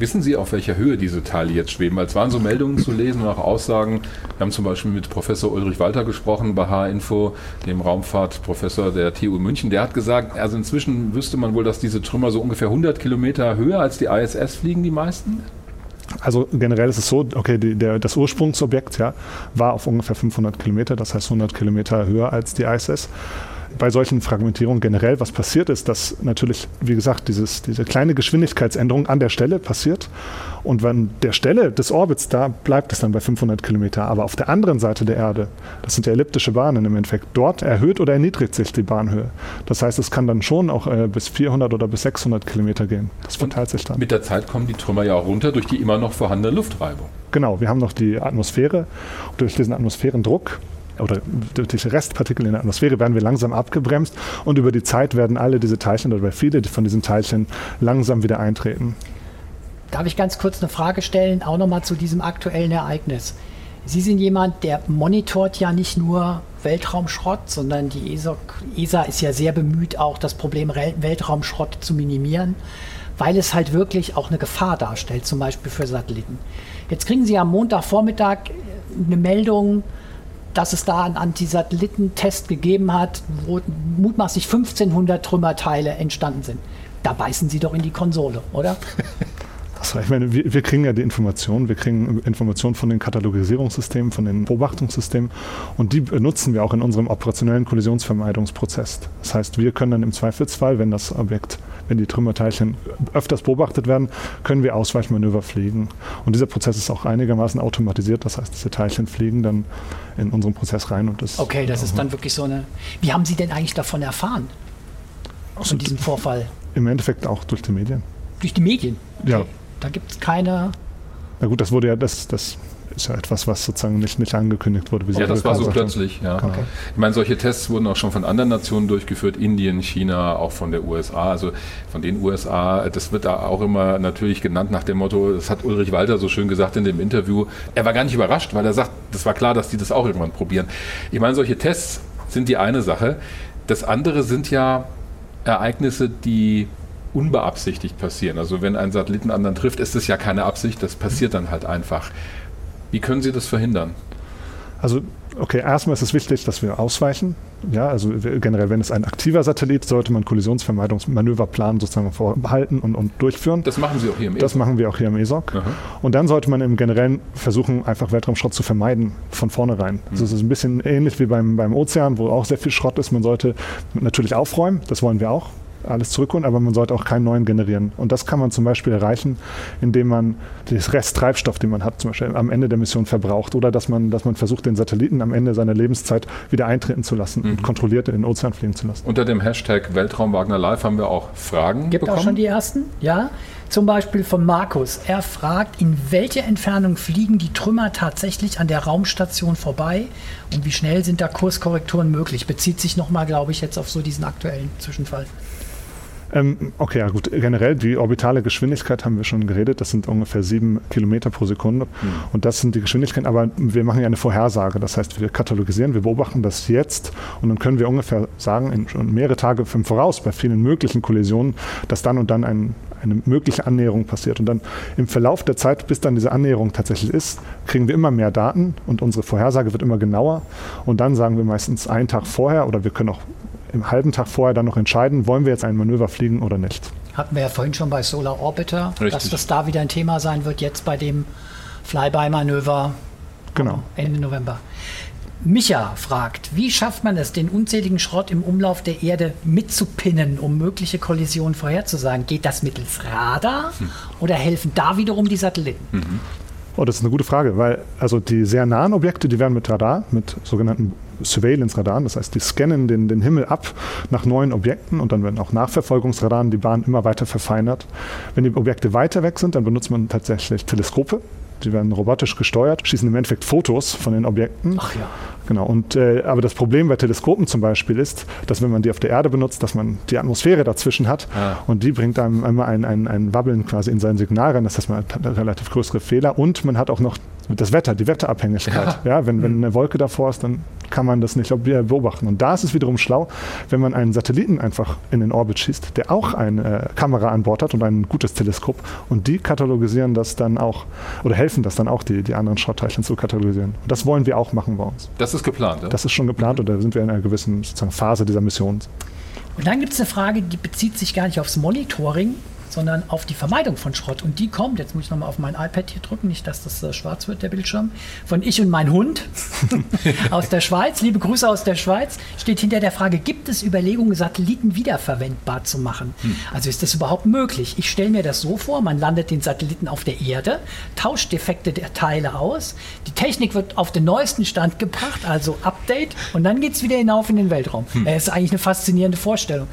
Wissen Sie, auf welcher Höhe diese Teile jetzt schweben? Weil es waren so Meldungen zu lesen und auch Aussagen. Wir haben zum Beispiel mit Professor Ulrich Walter gesprochen bei H-Info, dem Raumfahrtprofessor der TU München. Der hat gesagt, also inzwischen wüsste man wohl, dass diese Trümmer so ungefähr 100 Kilometer höher als die ISS fliegen, die meisten. Also generell ist es so, okay, die, der, das Ursprungsobjekt ja, war auf ungefähr 500 Kilometer, das heißt 100 Kilometer höher als die ISS bei solchen Fragmentierungen generell, was passiert ist, dass natürlich, wie gesagt, dieses, diese kleine Geschwindigkeitsänderung an der Stelle passiert. Und wenn der Stelle des Orbits, da bleibt es dann bei 500 Kilometer. Aber auf der anderen Seite der Erde, das sind ja elliptische Bahnen im Endeffekt, dort erhöht oder erniedrigt sich die Bahnhöhe. Das heißt, es kann dann schon auch äh, bis 400 oder bis 600 Kilometer gehen. Das verteilt sich dann. Mit der Zeit kommen die Trümmer ja auch runter durch die immer noch vorhandene Luftreibung. Genau, wir haben noch die Atmosphäre. Durch diesen Atmosphärendruck oder durch die Restpartikel in der Atmosphäre werden wir langsam abgebremst und über die Zeit werden alle diese Teilchen oder viele von diesen Teilchen langsam wieder eintreten. Darf ich ganz kurz eine Frage stellen, auch nochmal zu diesem aktuellen Ereignis? Sie sind jemand, der monitort ja nicht nur Weltraumschrott, sondern die ESA, ESA ist ja sehr bemüht, auch das Problem Weltraumschrott zu minimieren, weil es halt wirklich auch eine Gefahr darstellt, zum Beispiel für Satelliten. Jetzt kriegen Sie am Montagvormittag eine Meldung, dass es da einen Antisatellitentest gegeben hat, wo mutmaßlich 1500 Trümmerteile entstanden sind. Da beißen Sie doch in die Konsole, oder? Also ich meine, wir, wir, kriegen ja die Informationen, wir kriegen Informationen von den Katalogisierungssystemen, von den Beobachtungssystemen und die nutzen wir auch in unserem operationellen Kollisionsvermeidungsprozess. Das heißt, wir können dann im Zweifelsfall, wenn das Objekt wenn die Trümmerteilchen öfters beobachtet werden, können wir Ausweichmanöver fliegen. Und dieser Prozess ist auch einigermaßen automatisiert. Das heißt, diese Teilchen fliegen dann in unseren Prozess rein und das. Okay, das ist dann wirklich so eine. Wie haben Sie denn eigentlich davon erfahren? Von diesem Vorfall? Im Endeffekt auch durch die Medien. Durch die Medien? Okay. Ja. Da gibt es keine. Na gut, das wurde ja, das, das ist ja etwas, was sozusagen nicht, nicht angekündigt wurde. ja, das war so plötzlich, ja. Okay. Ich meine, solche Tests wurden auch schon von anderen Nationen durchgeführt, Indien, China, auch von der USA, also von den USA. Das wird da auch immer natürlich genannt nach dem Motto, das hat Ulrich Walter so schön gesagt in dem Interview. Er war gar nicht überrascht, weil er sagt, das war klar, dass die das auch irgendwann probieren. Ich meine, solche Tests sind die eine Sache. Das andere sind ja Ereignisse, die unbeabsichtigt passieren. Also wenn ein Satelliten anderen trifft, ist es ja keine Absicht, das passiert dann halt einfach. Wie können Sie das verhindern? Also, okay, erstmal ist es wichtig, dass wir ausweichen. Ja, also generell, wenn es ein aktiver Satellit, sollte man Kollisionsvermeidungsmanöverplan sozusagen vorhalten und, und durchführen. Das machen Sie auch hier im ESOC? Das machen wir auch hier im ESOC. Aha. Und dann sollte man im Generellen versuchen, einfach Weltraumschrott zu vermeiden, von vornherein. Mhm. Also es ist ein bisschen ähnlich wie beim, beim Ozean, wo auch sehr viel Schrott ist. Man sollte natürlich aufräumen, das wollen wir auch alles zurückholen, aber man sollte auch keinen neuen generieren. Und das kann man zum Beispiel erreichen, indem man das Resttreibstoff, den man hat, zum Beispiel am Ende der Mission verbraucht oder dass man, dass man versucht, den Satelliten am Ende seiner Lebenszeit wieder eintreten zu lassen mhm. und kontrolliert in den Ozean fliegen zu lassen. Unter dem Hashtag Weltraum Wagner Live haben wir auch Fragen Gibt bekommen. auch schon die ersten, ja. Zum Beispiel von Markus. Er fragt, in welcher Entfernung fliegen die Trümmer tatsächlich an der Raumstation vorbei und wie schnell sind da Kurskorrekturen möglich? Bezieht sich nochmal, glaube ich, jetzt auf so diesen aktuellen Zwischenfall. Ähm, okay, ja gut. Generell die orbitale Geschwindigkeit haben wir schon geredet. Das sind ungefähr sieben Kilometer pro Sekunde. Mhm. Und das sind die Geschwindigkeiten. Aber wir machen ja eine Vorhersage. Das heißt, wir katalogisieren, wir beobachten das jetzt und dann können wir ungefähr sagen, in, schon mehrere Tage im Voraus bei vielen möglichen Kollisionen, dass dann und dann ein, eine mögliche Annäherung passiert. Und dann im Verlauf der Zeit, bis dann diese Annäherung tatsächlich ist, kriegen wir immer mehr Daten und unsere Vorhersage wird immer genauer. Und dann sagen wir meistens einen Tag vorher oder wir können auch im halben Tag vorher dann noch entscheiden, wollen wir jetzt ein Manöver fliegen oder nicht. Hatten wir ja vorhin schon bei Solar Orbiter, Richtig. dass das da wieder ein Thema sein wird, jetzt bei dem Flyby-Manöver Genau. Ende November. Micha fragt, wie schafft man es, den unzähligen Schrott im Umlauf der Erde mitzupinnen, um mögliche Kollisionen vorherzusagen? Geht das mittels Radar oder helfen da wiederum die Satelliten? Oh, das ist eine gute Frage, weil also die sehr nahen Objekte, die werden mit Radar, mit sogenannten Surveillance-Radaren, das heißt, die scannen den, den Himmel ab nach neuen Objekten und dann werden auch Nachverfolgungsradaren die Bahn immer weiter verfeinert. Wenn die Objekte weiter weg sind, dann benutzt man tatsächlich Teleskope. Die werden robotisch gesteuert, schießen im Endeffekt Fotos von den Objekten. Ach ja. Genau. Und, äh, aber das Problem bei Teleskopen zum Beispiel ist, dass wenn man die auf der Erde benutzt, dass man die Atmosphäre dazwischen hat Ah. und die bringt einem einmal ein, ein, ein Wabbeln quasi in sein Signal rein. Das heißt, man hat relativ größere Fehler und man hat auch noch das Wetter, die Wetterabhängigkeit. Ja. wenn, wenn eine Wolke davor ist, dann kann man das nicht ob- beobachten. Und da ist es wiederum schlau, wenn man einen Satelliten einfach in den Orbit schießt, der auch eine äh, Kamera an Bord hat und ein gutes Teleskop und die katalogisieren das dann auch oder helfen das dann auch, die, die anderen Schrottteilchen zu katalogisieren. Und das wollen wir auch machen bei uns. Das ist geplant. Ja? Das ist schon geplant und da sind wir in einer gewissen sozusagen Phase dieser Mission. Und dann gibt es eine Frage, die bezieht sich gar nicht aufs Monitoring, sondern auf die Vermeidung von Schrott. Und die kommt, jetzt muss ich nochmal auf mein iPad hier drücken, nicht, dass das äh, schwarz wird, der Bildschirm, von Ich und mein Hund aus der Schweiz. Liebe Grüße aus der Schweiz. Steht hinter der Frage, gibt es Überlegungen, Satelliten wiederverwendbar zu machen? Also ist das überhaupt möglich? Ich stelle mir das so vor, man landet den Satelliten auf der Erde, tauscht Defekte der Teile aus, die Technik wird auf den neuesten Stand gebracht, also Update, und dann geht es wieder hinauf in den Weltraum. Das ist eigentlich eine faszinierende Vorstellung.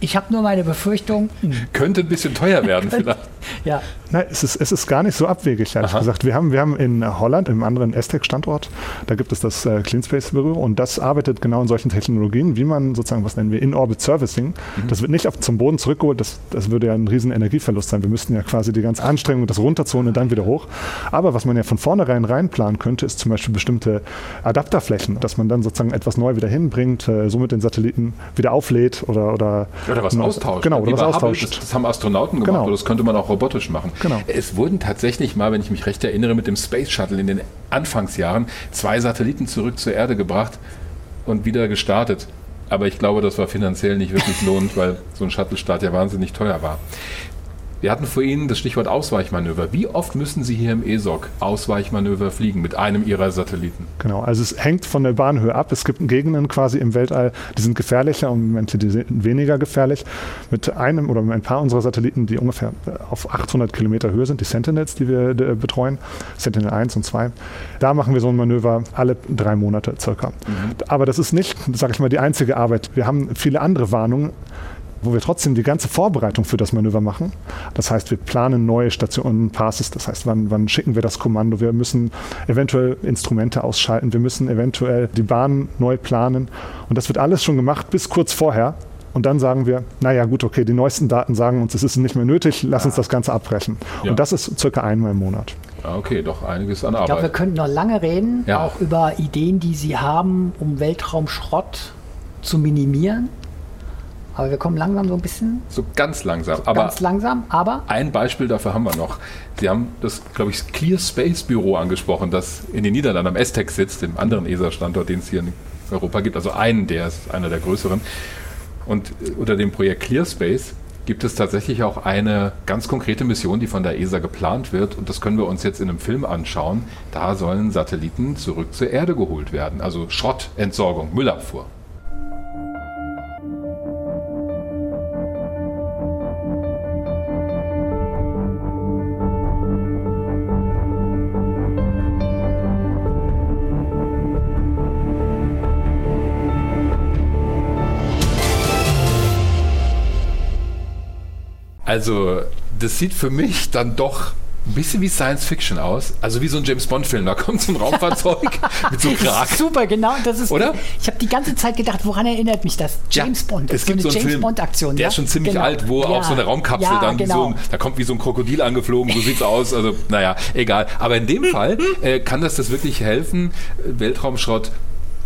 Ich habe nur meine Befürchtung, Könnte ein bisschen teuer werden vielleicht. ja, Nein, es ist, es ist gar nicht so abwegig, ehrlich Aha. gesagt. Wir haben, wir haben in Holland, im anderen Estec-Standort, da gibt es das äh, Clean Space Büro und das arbeitet genau in solchen Technologien, wie man sozusagen, was nennen wir In-Orbit Servicing. Das wird nicht auf, zum Boden zurückgeholt, das, das würde ja ein riesen Energieverlust sein. Wir müssten ja quasi die ganze Anstrengung, das runterzuholen und dann wieder hoch. Aber was man ja von vornherein reinplanen könnte, ist zum Beispiel bestimmte Adapterflächen, dass man dann sozusagen etwas neu wieder hinbringt, äh, somit den Satelliten wieder auflädt oder oder, Oder was genau, austauscht. Genau, oder was Hubble, austauscht. Das, das haben Astronauten gemacht, Genau. oder das könnte man auch robotisch machen. Genau. Es wurden tatsächlich mal, wenn ich mich recht erinnere, mit dem Space Shuttle in den Anfangsjahren zwei Satelliten zurück zur Erde gebracht und wieder gestartet. Aber ich glaube, das war finanziell nicht wirklich lohnend, weil so ein Shuttle-Start ja wahnsinnig teuer war. Wir hatten vor Ihnen das Stichwort Ausweichmanöver. Wie oft müssen Sie hier im ESOC Ausweichmanöver fliegen mit einem Ihrer Satelliten? Genau, also es hängt von der Bahnhöhe ab. Es gibt Gegenden quasi im Weltall, die sind gefährlicher und manche, die sind weniger gefährlich. Mit einem oder mit ein paar unserer Satelliten, die ungefähr äh, auf 800 Kilometer Höhe sind, die Sentinels, die wir äh, betreuen, Sentinel 1 und 2, da machen wir so ein Manöver alle drei Monate circa. Aber das ist nicht, sag ich mal, die einzige Arbeit. Wir haben viele andere Warnungen, wo wir trotzdem die ganze Vorbereitung für das Manöver machen. Das heißt, wir planen neue Stationen, Passes, das heißt, wann, wann schicken wir das Kommando, wir müssen eventuell Instrumente ausschalten, wir müssen eventuell die Bahn neu planen und das wird alles schon gemacht bis kurz vorher. Und dann sagen wir, naja gut, okay, die neuesten Daten sagen uns, es ist nicht mehr nötig, lass uns das Ganze abbrechen. Ja. Und das ist circa einmal im Monat. Okay, doch einiges an Ich glaube, wir Arbeit. könnten noch lange reden, Ja. auch über Ideen, die Sie haben, um Weltraumschrott zu minimieren. Aber wir kommen langsam so ein bisschen, So ganz langsam. Aber ganz langsam, aber Ein Beispiel dafür haben wir noch. Sie haben das, glaube ich, Clear Space Büro angesprochen, das in den Niederlanden am ESTEC sitzt, dem anderen ESA-Standort, den es hier in Europa gibt. Also einen, der ist einer der größeren. Und äh, unter dem Projekt Clear Space gibt es tatsächlich auch eine ganz konkrete Mission, die von der ESA geplant wird. Und das können wir uns jetzt in einem Film anschauen. Da sollen Satelliten zurück zur Erde geholt werden. Also Schrottentsorgung, Müllabfuhr. Also, das sieht für mich dann doch ein bisschen wie Science Fiction aus. Also wie so ein James Bond-Film. Da kommt so ein Raumfahrzeug mit so Kraken. super, genau. Das ist, Oder? Ich habe die ganze Zeit gedacht, woran erinnert mich das? James Bond. Es gibt so, einen James Film, Bond-Aktion. der ja? ist schon ziemlich Genau. alt, wo ja. auch so eine Raumkapsel ja, dann genau. so ein, da kommt wie so ein Krokodil angeflogen, so sieht's aus. Also naja, egal. Aber in dem Fall äh, kann das das wirklich helfen, äh, Weltraumschrott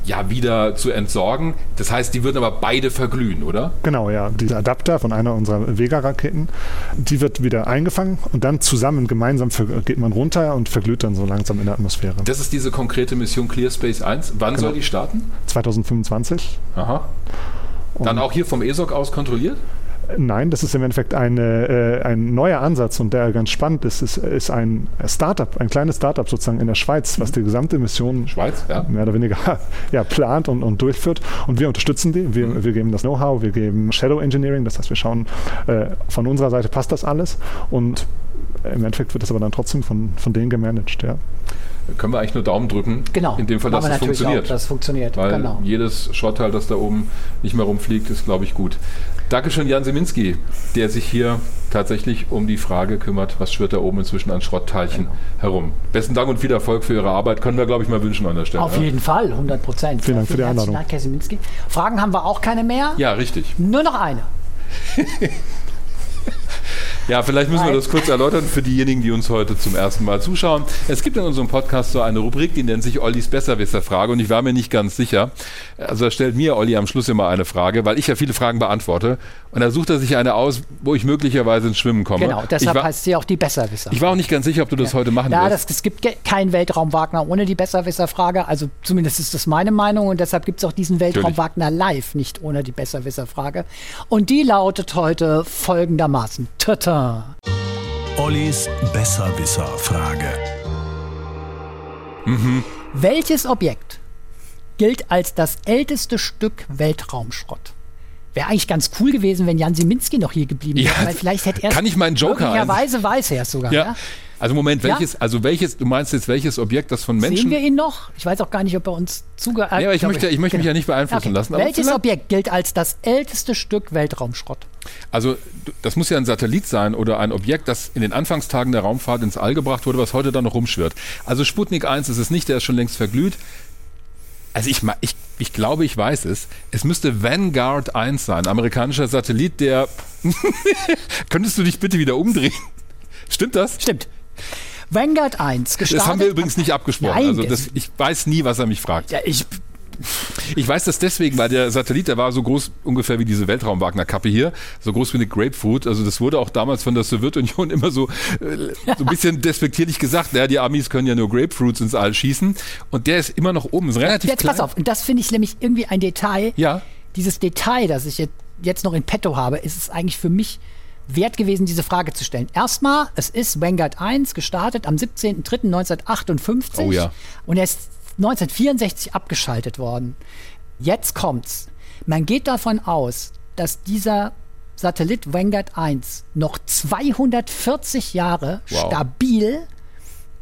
ja wieder zu entsorgen. Das heißt, die würden aber beide verglühen, oder? Genau, ja. Dieser Adapter von einer unserer Vega-Raketen, die wird wieder eingefangen und dann zusammen, gemeinsam geht man runter und verglüht dann so langsam in der Atmosphäre. Das ist diese konkrete Mission Clear Space 1. Wann genau. soll die starten? 2025. Aha. Dann auch hier vom ESOC aus kontrolliert? Nein, das ist im Endeffekt eine, äh, ein neuer Ansatz und der ganz spannend ist. Es ist ein Startup, ein kleines Startup sozusagen in der Schweiz, was die gesamte Mission Schweiz, ja. mehr oder weniger ja, plant und, und durchführt. Und wir unterstützen die. Wir, mhm. wir geben das Know-how, wir geben Shadow Engineering, das heißt, wir schauen, äh, von unserer Seite passt das alles und im Endeffekt wird das aber dann trotzdem von, von denen gemanagt. Ja können wir eigentlich nur Daumen drücken. Genau. In dem Fall, dass es funktioniert. Auch, das funktioniert. Weil genau. jedes Schrottteil, das da oben nicht mehr rumfliegt, ist, glaube ich, gut. Dankeschön, Jan Seminski, der sich hier tatsächlich um die Frage kümmert, was schwirrt da oben inzwischen an Schrottteilchen genau. herum. Besten Dank und viel Erfolg für Ihre Arbeit. Können wir, glaube ich, mal wünschen an der Stelle. Auf ja? jeden Fall, 100 Prozent. Vielen Dank für die Einladung. Dank, Herr Seminski. Fragen haben wir auch keine mehr. Ja, richtig. Nur noch eine. Ja, vielleicht müssen wir das kurz erläutern für diejenigen, die uns heute zum ersten Mal zuschauen. Es gibt in unserem Podcast so eine Rubrik, die nennt sich Ollis Besserwisser-Frage und ich war mir nicht ganz sicher. Also er stellt mir Olli am Schluss immer eine Frage, weil ich ja viele Fragen beantworte und da sucht er sich eine aus, wo ich möglicherweise ins Schwimmen komme. Genau, deshalb war, heißt sie auch die Besserwisser. Ich war auch nicht ganz sicher, ob du das ja. heute machen ja, wirst. Ja, es gibt keinen Weltraum Wagner ohne die Besserwisser-Frage. Also zumindest ist das meine Meinung und deshalb gibt es auch diesen Weltraum Wagner live nicht ohne die Besserwisser-Frage. Und die lautet heute folgendermaßen. Tata. Ollis Besserwisser-Frage. Mhm. Welches Objekt gilt als das älteste Stück Weltraumschrott? Wäre eigentlich ganz cool gewesen, wenn Jan Siminski noch hier geblieben wäre, ja, weil vielleicht hätte er Kann ich meinen Joker Möglicherweise weiß er es sogar. Ja. ja. Also Moment, welches, ja? also welches, du meinst jetzt welches Objekt, das von Menschen. Sehen wir ihn noch? Ich weiß auch gar nicht, ob er uns zugehört hat. Ja, ich, möchte, ich möchte mich ja nicht beeinflussen okay. lassen. welches Objekt gilt als das älteste Stück Weltraumschrott? Also das muss ja ein Satellit sein oder ein Objekt, das in den Anfangstagen der Raumfahrt ins All gebracht wurde, was heute dann noch rumschwirrt. Also Sputnik 1 ist es nicht, der ist schon längst verglüht. Also ich, ich, ich glaube, ich weiß es. Es müsste Vanguard 1 sein, amerikanischer Satellit, der... Könntest du dich bitte wieder umdrehen? Stimmt das? Stimmt. Vanguard 1 gestartet. Das haben wir übrigens nicht abgesprochen. Nein, also das, ich weiß nie, was er mich fragt. Ja, ich ich weiß das deswegen, weil der Satellit, der war so groß ungefähr wie diese Weltraumwagner-Kappe hier, so groß wie eine Grapefruit. Also das wurde auch damals von der Sowjetunion immer so, äh, so ein bisschen despektierlich gesagt. Ja, die Amis können ja nur Grapefruits ins All schießen. Und der ist immer noch oben, ist relativ Jetzt klein. pass auf, und das finde ich nämlich irgendwie ein Detail. Ja. Dieses Detail, das ich jetzt noch in petto habe, ist es eigentlich für mich wert gewesen, diese Frage zu stellen. Erstmal, es ist Vanguard 1 gestartet am 17.03.1958 oh ja. und er ist 1964 abgeschaltet worden. Jetzt kommt's. Man geht davon aus, dass dieser Satellit Vanguard 1 noch 240 Jahre wow. stabil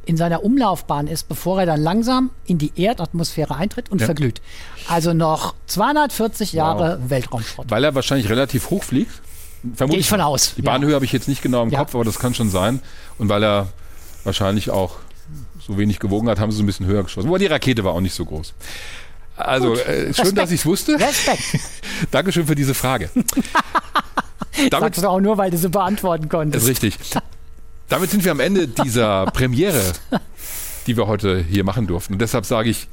in seiner Umlaufbahn ist, bevor er dann langsam in die Erdatmosphäre eintritt und ja. verglüht. Also noch 240 Jahre wow. Weltraumschrott. Weil er wahrscheinlich relativ hoch fliegt? Vermutlich. Gehe ich von aus. Die Bahnhöhe ja. habe ich jetzt nicht genau im. Kopf, aber das kann schon sein. Und weil er wahrscheinlich auch so wenig gewogen hat, haben sie so ein bisschen höher geschossen. Aber die Rakete war auch nicht so groß. Also äh, schön, dass ich es wusste. Respekt. Dankeschön für diese Frage. Damit, Sagst du auch nur, weil du sie beantworten konntest. Ist richtig. Damit sind wir am Ende dieser Premiere, die wir heute hier machen durften. Und deshalb sage ich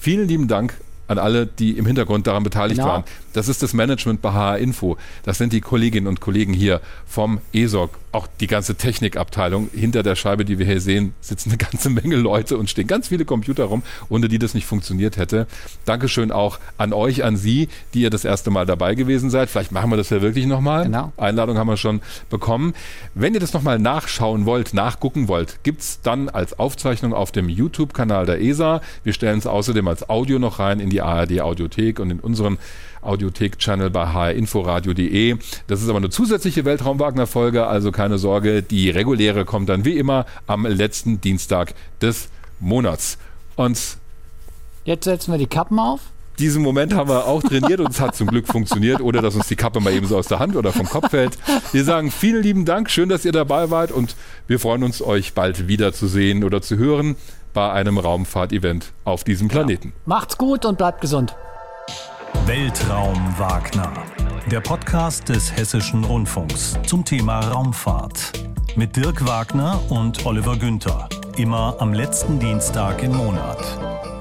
vielen lieben Dank an alle, die im Hintergrund daran beteiligt genau. waren. Das ist das Management bei HR Info. Das sind die Kolleginnen und Kollegen hier vom ESOC. Auch die ganze Technikabteilung. Hinter der Scheibe, die wir hier sehen, sitzen eine ganze Menge Leute und stehen ganz viele Computer rum, ohne die das nicht funktioniert hätte. Dankeschön auch an euch, an Sie, die ihr das erste Mal dabei gewesen seid. Vielleicht machen wir das ja wirklich nochmal. Genau. Einladung haben wir schon bekommen. Wenn ihr das nochmal nachschauen wollt, nachgucken wollt, gibt es dann als Aufzeichnung auf dem YouTube-Kanal der ESA. Wir stellen es außerdem als Audio noch rein in die ARD Audiothek und in unseren Audiothek-Channel bei hrinforadio.de. Das ist aber eine zusätzliche Weltraum-Wagner-Folge, also keine Sorge, die reguläre kommt dann wie immer am letzten Dienstag des Monats. Und jetzt setzen wir die Kappen auf. Diesen Moment haben wir auch trainiert und es hat zum Glück funktioniert, oder dass uns die Kappe mal eben so aus der Hand oder vom Kopf fällt. Wir sagen vielen lieben Dank, schön, dass ihr dabei wart und wir freuen uns, euch bald wiederzusehen oder zu hören bei einem Raumfahrt-Event auf diesem Planeten. Ja. Macht's gut und bleibt gesund. Weltraum Wagner, der Podcast des Hessischen Rundfunks zum Thema Raumfahrt. Mit Dirk Wagner und Oliver Günther. Immer am letzten Dienstag im Monat.